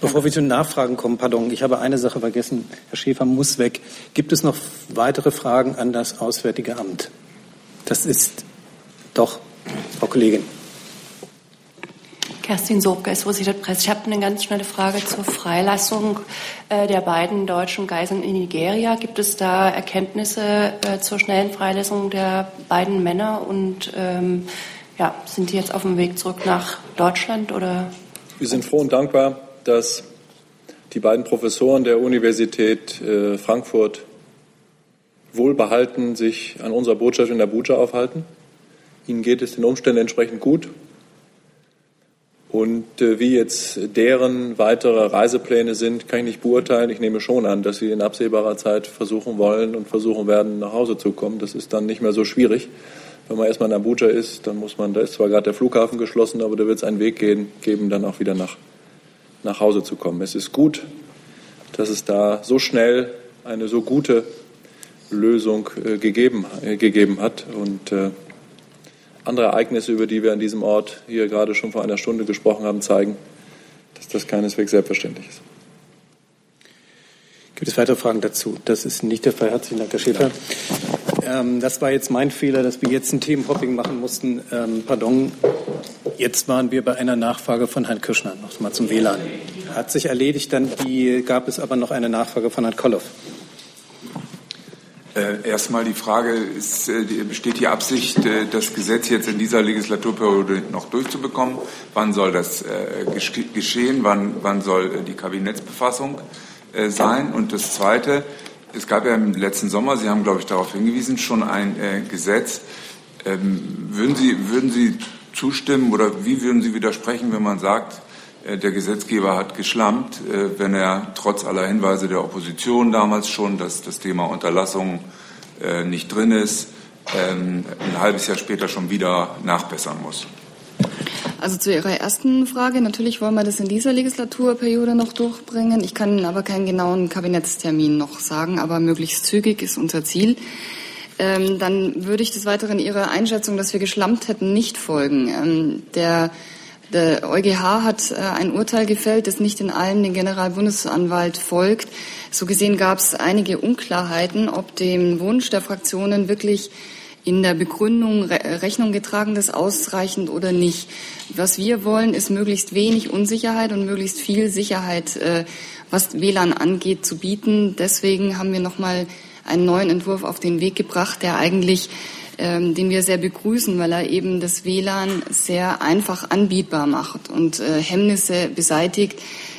Bevor wir zu den Nachfragen kommen, pardon, ich habe eine Sache vergessen. Herr Schäfer muss weg. Gibt es noch weitere Fragen an das Auswärtige Amt? Das ist doch, Frau Kollegin. Kerstin Sobke, Associated Press. Ich habe eine ganz schnelle Frage zur Freilassung äh, der beiden deutschen Geiseln in Nigeria. Gibt es da Erkenntnisse äh, zur schnellen Freilassung der beiden Männer und ähm, ja, sind die jetzt auf dem Weg zurück nach Deutschland oder? Wir sind froh und dankbar, dass die beiden Professoren der Universität äh, Frankfurt wohlbehalten sich an unserer Botschaft in Abuja aufhalten. Ihnen geht es den Umständen entsprechend gut. Und äh, wie jetzt deren weitere Reisepläne sind, kann ich nicht beurteilen. Ich nehme schon an, dass sie in absehbarer Zeit versuchen wollen und versuchen werden, nach Hause zu kommen. Das ist dann nicht mehr so schwierig. Wenn man erstmal in Abuja ist, dann muss man, da ist zwar gerade der Flughafen geschlossen, aber da wird es einen Weg gehen, geben, dann auch wieder nach, nach Hause zu kommen. Es ist gut, dass es da so schnell eine so gute Lösung äh, gegeben, äh, gegeben hat. Und äh, andere Ereignisse, über die wir an diesem Ort hier gerade schon vor einer Stunde gesprochen haben, zeigen, dass das keineswegs selbstverständlich ist. Gibt es weitere Fragen dazu? Das ist nicht der Fall. Herzlichen Dank, Herr Schäfer. Ähm, das war jetzt mein Fehler, dass wir jetzt ein Themenhopping machen mussten. Ähm, pardon. Jetzt waren wir bei einer Nachfrage von Herrn Kirschner noch mal zum WLAN. Hat sich erledigt, dann die, gab es aber noch eine Nachfrage von Herrn Kolloff. Äh, erstmal die Frage, ist, äh, besteht die Absicht, äh, das Gesetz jetzt in dieser Legislaturperiode noch durchzubekommen? Wann soll das geschehen? Wann, wann soll die Kabinettsbefassung sein? Und das Zweite, es gab ja im letzten Sommer, Sie haben, glaube ich, darauf hingewiesen, schon ein Gesetz. Ähm, würden Sie, würden Sie zustimmen oder wie würden Sie widersprechen, wenn man sagt, der Gesetzgeber hat geschlampt, äh, wenn er trotz aller Hinweise der Opposition damals schon, dass das Thema Unterlassung äh, nicht drin ist, ähm, ein halbes Jahr später schon wieder nachbessern muss. Also zu Ihrer ersten Frage. Natürlich wollen wir das in dieser Legislaturperiode noch durchbringen. Ich kann aber keinen genauen Kabinettstermin noch sagen, aber möglichst zügig ist unser Ziel. ähm, dann würde ich des Weiteren Ihrer Einschätzung, dass wir geschlampt hätten, nicht folgen. Ähm, der, der EuGH hat äh, ein Urteil gefällt, das nicht in allem den Generalbundesanwalt folgt. So gesehen gab es einige Unklarheiten, ob dem Wunsch der Fraktionen wirklich in der Begründung Rechnung getragen ist, ausreichend oder nicht. Was wir wollen, ist möglichst wenig Unsicherheit und möglichst viel Sicherheit, äh, was WLAN angeht, zu bieten. Deswegen haben wir nochmal einen neuen Entwurf auf den Weg gebracht, der eigentlich ähm, den wir sehr begrüßen, weil er eben das WLAN sehr einfach anbietbar macht und äh, Hemmnisse beseitigt,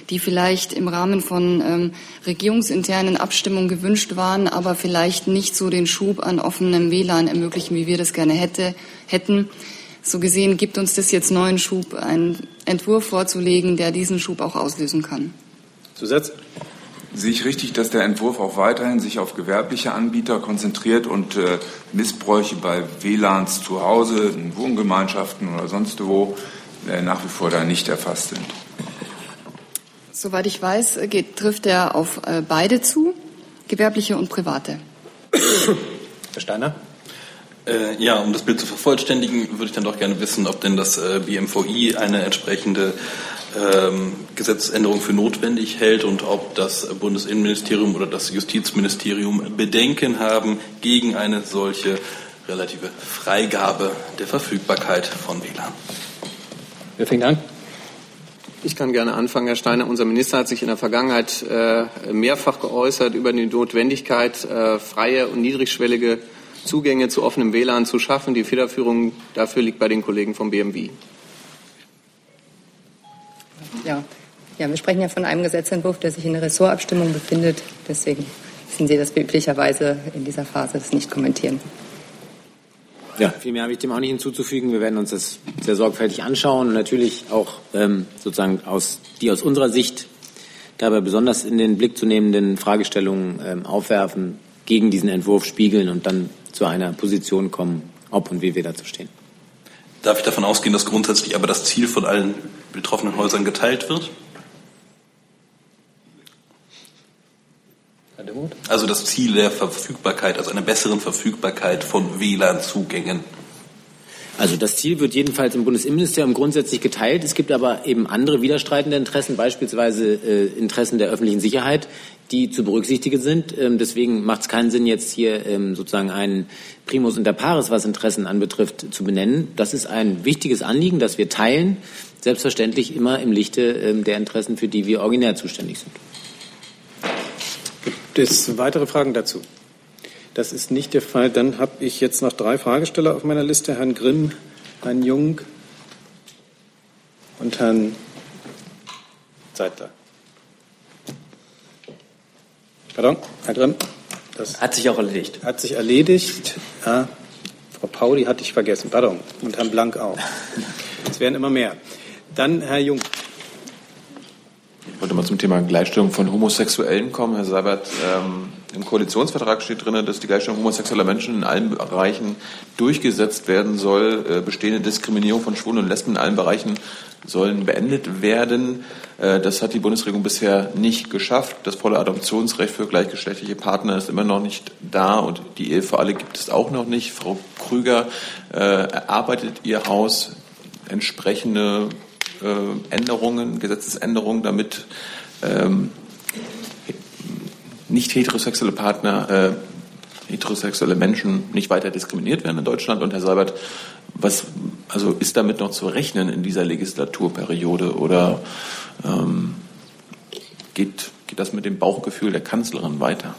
die vielleicht im Rahmen von ähm, regierungsinternen Abstimmungen gewünscht waren, aber vielleicht nicht so den Schub an offenem WLAN ermöglichen, wie wir das gerne hätte, hätten. So gesehen gibt uns das jetzt neuen Schub, einen Entwurf vorzulegen, der diesen Schub auch auslösen kann. Zusatz? Sehe ich richtig, dass der Entwurf auch weiterhin sich auf gewerbliche Anbieter konzentriert und äh, Missbräuche bei WLANs zu Hause, in Wohngemeinschaften oder sonst wo äh, nach wie vor da nicht erfasst sind? Soweit ich weiß, geht, trifft er auf äh, beide zu, gewerbliche und private. Herr Steiner? Äh, ja, um das Bild zu vervollständigen, würde ich dann doch gerne wissen, ob denn das äh, BMVI eine entsprechende Gesetzesänderung für notwendig hält und ob das Bundesinnenministerium oder das Justizministerium Bedenken haben gegen eine solche relative Freigabe der Verfügbarkeit von WLAN. Wer fängt an? Ich kann gerne anfangen, Herr Steiner. Unser Minister hat sich in der Vergangenheit äh, mehrfach geäußert über die Notwendigkeit, äh, freie und niedrigschwellige Zugänge zu offenem WLAN zu schaffen. Die Federführung dafür liegt bei den Kollegen vom BMW. Ja. ja, wir sprechen ja von einem Gesetzentwurf, der sich in der Ressortabstimmung befindet. Deswegen müssen Sie das üblicherweise in dieser Phase das nicht kommentieren. Ja, viel mehr habe ich dem auch nicht hinzuzufügen. Wir werden uns das sehr sorgfältig anschauen und natürlich auch ähm, sozusagen aus, die aus unserer Sicht dabei besonders in den Blick zu nehmenden Fragestellungen ähm, aufwerfen, gegen diesen Entwurf spiegeln und dann zu einer Position kommen, ob und wie wir dazu stehen. Darf ich davon ausgehen, dass grundsätzlich aber das Ziel von allen betroffenen Häusern geteilt wird? Also das Ziel der Verfügbarkeit, also einer besseren Verfügbarkeit von WLAN-Zugängen. Also das Ziel wird jedenfalls im Bundesinnenministerium grundsätzlich geteilt. Es gibt aber eben andere widerstreitende Interessen, beispielsweise äh, Interessen der öffentlichen Sicherheit, die zu berücksichtigen sind. Ähm, deswegen macht es keinen Sinn, jetzt hier ähm, sozusagen einen Primus inter pares, was Interessen anbetrifft, zu benennen. Das ist ein wichtiges Anliegen, das wir teilen, selbstverständlich immer im Lichte ähm, der Interessen, für die wir originär zuständig sind. Gibt es weitere Fragen dazu? Das ist nicht der Fall. Dann habe ich jetzt noch drei Fragesteller auf meiner Liste. Herrn Grimm, Herrn Jung und Herrn Zeitler. Pardon, Herr Grimm. Das hat sich auch erledigt. Hat sich erledigt. Ja, Frau Pauli hatte ich vergessen. Pardon. Und Herrn Blank auch. Es werden immer mehr. Dann Herr Jung. Ich wollte mal zum Thema Gleichstellung von Homosexuellen kommen. Herr Seibert, ähm, im Koalitionsvertrag steht drin, dass die Gleichstellung homosexueller Menschen in allen Bereichen durchgesetzt werden soll. Äh, bestehende Diskriminierung von Schwulen und Lesben in allen Bereichen sollen beendet werden. Äh, das hat die Bundesregierung bisher nicht geschafft. Das volle Adoptionsrecht für gleichgeschlechtliche Partner ist immer noch nicht da und die Ehe für alle gibt es auch noch nicht. Frau Krüger, äh, erarbeitet Ihr Haus entsprechende Änderungen, Gesetzesänderungen, damit ähm, nicht heterosexuelle Partner, äh, heterosexuelle Menschen nicht weiter diskriminiert werden in Deutschland. Und Herr Seibert, was, also ist damit noch zu rechnen in dieser Legislaturperiode oder ähm, geht, geht das mit dem Bauchgefühl der Kanzlerin weiter?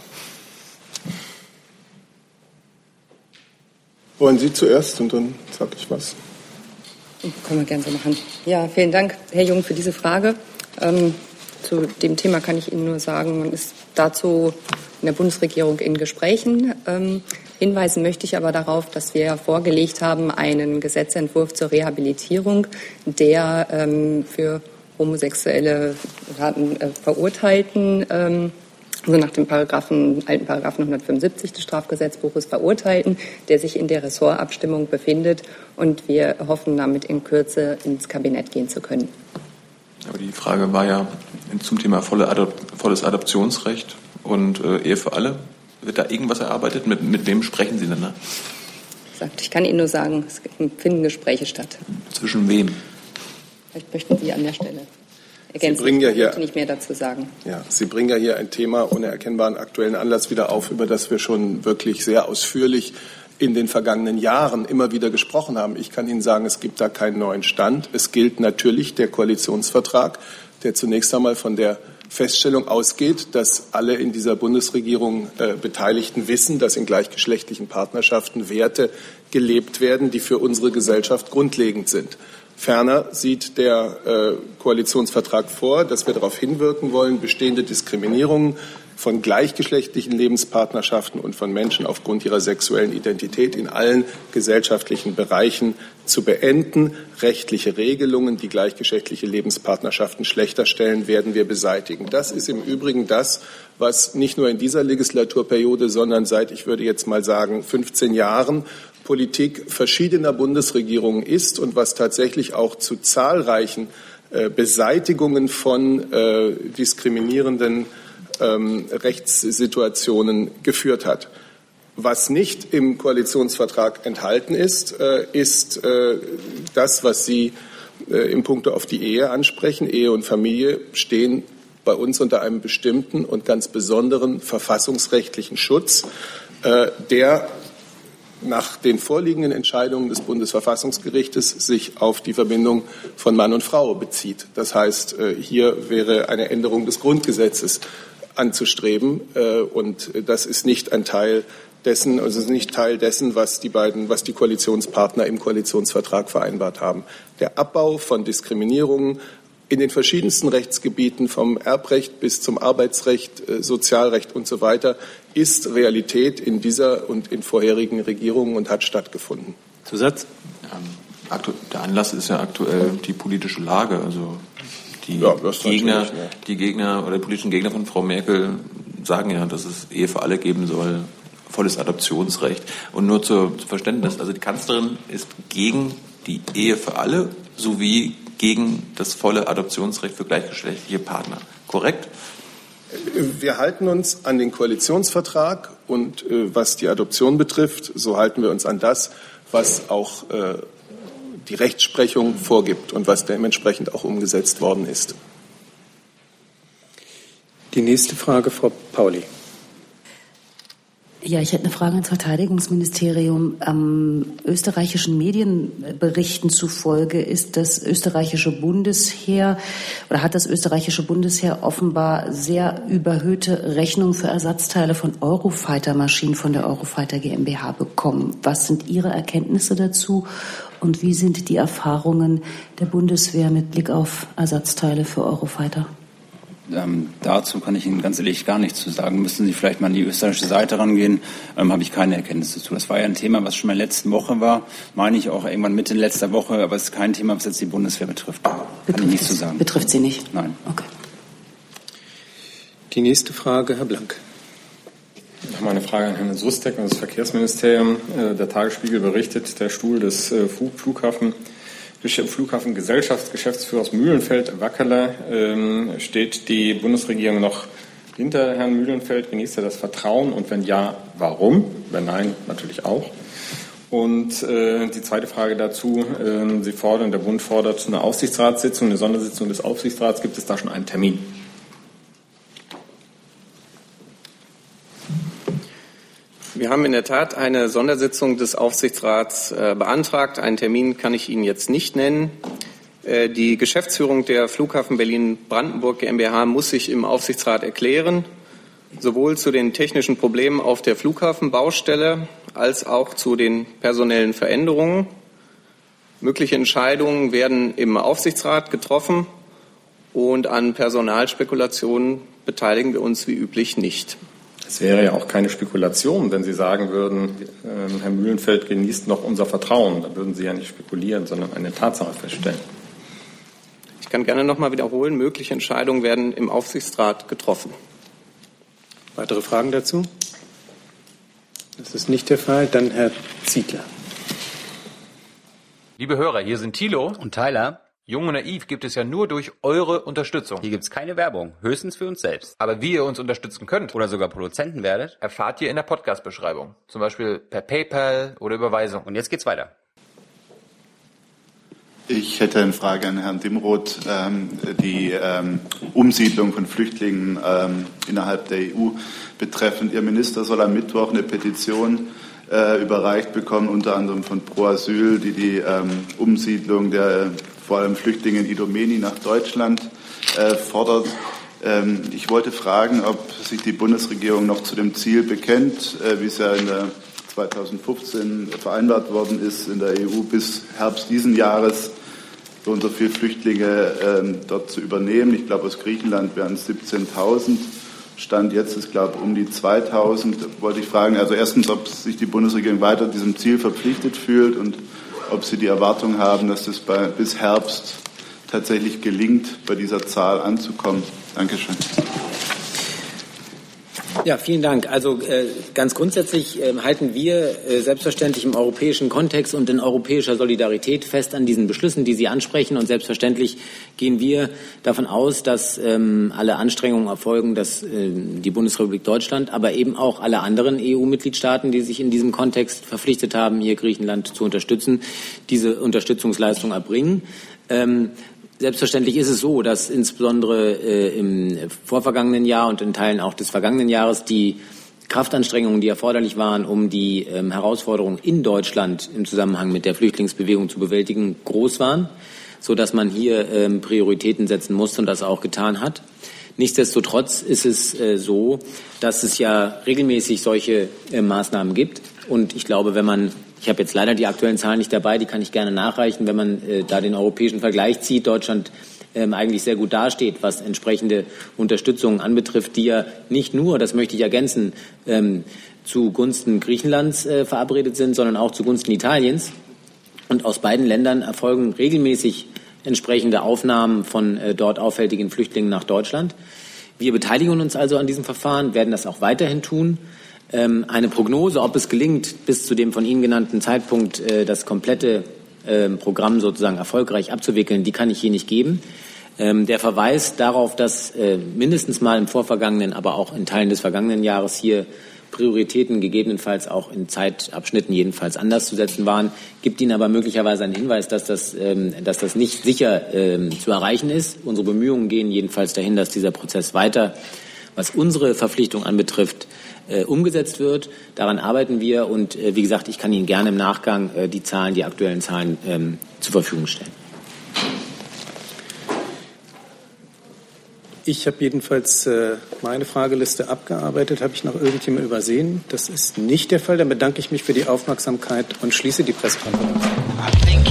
Wollen Sie zuerst und dann sage ich was. Können wir gerne so machen. Ja, vielen Dank, Herr Jung, für diese Frage. Ähm, zu dem Thema kann ich Ihnen nur sagen, man ist dazu in der Bundesregierung in Gesprächen. Ähm, hinweisen möchte ich aber darauf, dass wir vorgelegt haben einen Gesetzentwurf zur Rehabilitierung, der ähm, für homosexuelle äh, Verurteilten ähm, also nach dem Paragraphen, alten Paragraphen 175 des Strafgesetzbuches Verurteilten, der sich in der Ressortabstimmung befindet. Und wir hoffen, damit in Kürze ins Kabinett gehen zu können. Aber die Frage war ja zum Thema volles Adoptionsrecht und äh, Ehe für alle. Wird da irgendwas erarbeitet? Mit, mit wem sprechen Sie denn da? Ich kann Ihnen nur sagen, es finden Gespräche statt. Zwischen wem? Vielleicht möchten Sie an der Stelle ergänzen. Sie bringen ja hier, ich nicht mehr dazu sagen. Ja, Sie bringen ja hier ein Thema ohne erkennbaren aktuellen Anlass wieder auf, über das wir schon wirklich sehr ausführlich in den vergangenen Jahren immer wieder gesprochen haben. Ich kann Ihnen sagen, es gibt da keinen neuen Stand. Es gilt natürlich der Koalitionsvertrag, der zunächst einmal von der Feststellung ausgeht, dass alle in dieser Bundesregierung äh, Beteiligten wissen, dass in gleichgeschlechtlichen Partnerschaften Werte gelebt werden, die für unsere Gesellschaft grundlegend sind. Ferner sieht der äh, Koalitionsvertrag vor, dass wir darauf hinwirken wollen, bestehende Diskriminierungen von gleichgeschlechtlichen Lebenspartnerschaften und von Menschen aufgrund ihrer sexuellen Identität in allen gesellschaftlichen Bereichen zu beenden. Rechtliche Regelungen, die gleichgeschlechtliche Lebenspartnerschaften schlechter stellen, werden wir beseitigen. Das ist im Übrigen das, was nicht nur in dieser Legislaturperiode, sondern seit, ich würde jetzt mal sagen, 15 Jahren Politik verschiedener Bundesregierungen ist und was tatsächlich auch zu zahlreichen äh, Beseitigungen von äh, diskriminierenden ähm, Rechtssituationen geführt hat. Was nicht im Koalitionsvertrag enthalten ist, äh, ist äh, das, was Sie äh, im Punkto auf die Ehe ansprechen. Ehe und Familie stehen bei uns unter einem bestimmten und ganz besonderen verfassungsrechtlichen Schutz, äh, der nach den vorliegenden Entscheidungen des Bundesverfassungsgerichtes sich auf die Verbindung von Mann und Frau bezieht. Das heißt, äh, hier wäre eine Änderung des Grundgesetzes anzustreben, äh, und das ist nicht ein Teil dessen, also nicht Teil dessen, was die beiden, was die Koalitionspartner im Koalitionsvertrag vereinbart haben. Der Abbau von Diskriminierungen in den verschiedensten Rechtsgebieten vom Erbrecht bis zum Arbeitsrecht, äh, Sozialrecht und so weiter ist Realität in dieser und in vorherigen Regierungen und hat stattgefunden. Zusatz? Ähm, der Anlass ist ja aktuell die politische Lage. Also die ja, Gegner, ne? die Gegner oder die politischen Gegner von Frau Merkel sagen ja, dass es Ehe für alle geben soll, volles Adoptionsrecht. Und nur zur, zum Verständnis, also die Kanzlerin ist gegen die Ehe für alle sowie gegen das volle Adoptionsrecht für gleichgeschlechtliche Partner. Korrekt? Wir halten uns an den Koalitionsvertrag und äh, was die Adoption betrifft, so halten wir uns an das, was auch äh, die Rechtsprechung vorgibt und was dementsprechend auch umgesetzt worden ist. Die nächste Frage, Frau Pauli. Ja, ich hätte eine Frage ans Verteidigungsministerium. Ähm, österreichischen Medienberichten zufolge ist das österreichische Bundesheer oder hat das österreichische Bundesheer offenbar sehr überhöhte Rechnungen für Ersatzteile von Eurofighter-Maschinen von der Eurofighter GmbH bekommen. Was sind Ihre Erkenntnisse dazu und wie sind die Erfahrungen der Bundeswehr mit Blick auf Ersatzteile für Eurofighter? Ähm, dazu kann ich Ihnen ganz ehrlich gar nichts zu sagen. Müssen Sie vielleicht mal an die österreichische Seite rangehen. Ähm, Habe ich keine Erkenntnisse zu. Das war ja ein Thema, was schon mal in der letzten Woche war. Meine ich auch irgendwann Mitte letzter Woche. Aber es ist kein Thema, was jetzt die Bundeswehr betrifft. Kann betrifft ich nichts zu sagen. Betrifft Sie nicht? Nein. Okay. Die nächste Frage, Herr Blank. Noch eine Frage an Herrn Sustek und das Verkehrsministerium. Äh, der Tagesspiegel berichtet, der Stuhl des äh, Flughafen Flughafen Gesellschaftsgeschäftsführers Mühlenfeld Wackerle ähm, steht die Bundesregierung noch hinter Herrn Mühlenfeld? Genießt er das Vertrauen? Und wenn ja, warum? Wenn nein, natürlich auch. Und äh, die zweite Frage dazu, äh, Sie fordern, der Bund fordert eine Aufsichtsratssitzung, eine Sondersitzung des Aufsichtsrats. Gibt es da schon einen Termin? Wir haben in der Tat eine Sondersitzung des Aufsichtsrats äh, beantragt. Einen Termin kann ich Ihnen jetzt nicht nennen. Äh, die Geschäftsführung der Flughafen Berlin-Brandenburg GmbH muss sich im Aufsichtsrat erklären, sowohl zu den technischen Problemen auf der Flughafenbaustelle als auch zu den personellen Veränderungen. Mögliche Entscheidungen werden im Aufsichtsrat getroffen und an Personalspekulationen beteiligen wir uns wie üblich nicht. Es wäre ja auch keine Spekulation, wenn Sie sagen würden, äh, Herr Mühlenfeld genießt noch unser Vertrauen. Dann würden Sie ja nicht spekulieren, sondern eine Tatsache feststellen. Ich kann gerne noch mal wiederholen, mögliche Entscheidungen werden im Aufsichtsrat getroffen. Weitere Fragen dazu? Das ist nicht der Fall. Dann Herr Ziegler. Liebe Hörer, hier sind Thilo und Tyler. Jung und Naiv gibt es ja nur durch eure Unterstützung. Hier gibt es keine Werbung, höchstens für uns selbst. Aber wie ihr uns unterstützen könnt oder sogar Produzenten werdet, erfahrt ihr in der Podcast-Beschreibung. Zum Beispiel per PayPal oder Überweisung. Und jetzt geht's weiter. Ich hätte eine Frage an Herrn Dimroth. Ähm, die ähm, Umsiedlung von Flüchtlingen ähm, innerhalb der EU betreffend. Ihr Minister soll am Mittwoch eine Petition äh, überreicht bekommen, unter anderem von Pro Asyl, die die ähm, Umsiedlung der vor allem Flüchtlinge in Idomeni nach Deutschland äh, fordert. Ähm, ich wollte fragen, ob sich die Bundesregierung noch zu dem Ziel bekennt, äh, wie es ja in der 2015 vereinbart worden ist in der EU bis Herbst diesen Jahres so und so viele Flüchtlinge ähm, dort zu übernehmen. Ich glaube, aus Griechenland wären es 17.000. Stand jetzt ist, glaube ich, um die 2000. Wollte ich fragen, also erstens, ob sich die Bundesregierung weiter diesem Ziel verpflichtet fühlt und ob Sie die Erwartung haben, dass es bei, bis Herbst tatsächlich gelingt, bei dieser Zahl anzukommen. Dankeschön. Ja, vielen Dank. Also äh, ganz grundsätzlich äh, halten wir äh, selbstverständlich im europäischen Kontext und in europäischer Solidarität fest an diesen Beschlüssen, die Sie ansprechen. Und selbstverständlich gehen wir davon aus, dass ähm, alle Anstrengungen erfolgen, dass äh, die Bundesrepublik Deutschland, aber eben auch alle anderen EU-Mitgliedstaaten, die sich in diesem Kontext verpflichtet haben, hier Griechenland zu unterstützen, diese Unterstützungsleistung erbringen. Ähm, Selbstverständlich ist es so, dass insbesondere äh, im vorvergangenen Jahr und in Teilen auch des vergangenen Jahres die Kraftanstrengungen, die erforderlich waren, um die ähm, Herausforderungen in Deutschland im Zusammenhang mit der Flüchtlingsbewegung zu bewältigen, groß waren, so dass man hier ähm, Prioritäten setzen musste und das auch getan hat. Nichtsdestotrotz ist es äh, so, dass es ja regelmäßig solche äh, Maßnahmen gibt. Und ich glaube, wenn man ich habe jetzt leider die aktuellen Zahlen nicht dabei, die kann ich gerne nachreichen. Wenn man äh, da den europäischen Vergleich zieht, Deutschland ähm, eigentlich sehr gut dasteht, was entsprechende Unterstützung anbetrifft, die ja nicht nur, das möchte ich ergänzen, ähm, zugunsten Griechenlands äh, verabredet sind, sondern auch zugunsten Italiens. Und aus beiden Ländern erfolgen regelmäßig entsprechende Aufnahmen von äh, dort auffälligen Flüchtlingen nach Deutschland. Wir beteiligen uns also an diesem Verfahren, werden das auch weiterhin tun. Ähm, eine Prognose, ob es gelingt, bis zu dem von Ihnen genannten Zeitpunkt äh, das komplette ähm, Programm sozusagen erfolgreich abzuwickeln, die kann ich hier nicht geben. Ähm, der Verweis darauf, dass äh, mindestens mal im vorvergangenen, aber auch in Teilen des vergangenen Jahres hier Prioritäten gegebenenfalls auch in Zeitabschnitten jedenfalls anders zu setzen waren, gibt Ihnen aber möglicherweise einen Hinweis, dass das, dass das nicht sicher zu erreichen ist. Unsere Bemühungen gehen jedenfalls dahin, dass dieser Prozess weiter, was unsere Verpflichtung anbetrifft, äh, umgesetzt wird. Daran arbeiten wir und äh, wie gesagt, ich kann Ihnen gerne im Nachgang äh, die Zahlen, die aktuellen Zahlen ähm, zur Verfügung stellen. Ich habe jedenfalls äh, meine Frageliste abgearbeitet. Habe ich noch irgendjemand übersehen? Das ist nicht der Fall. Dann bedanke ich mich für die Aufmerksamkeit und schließe die Pressekonferenz.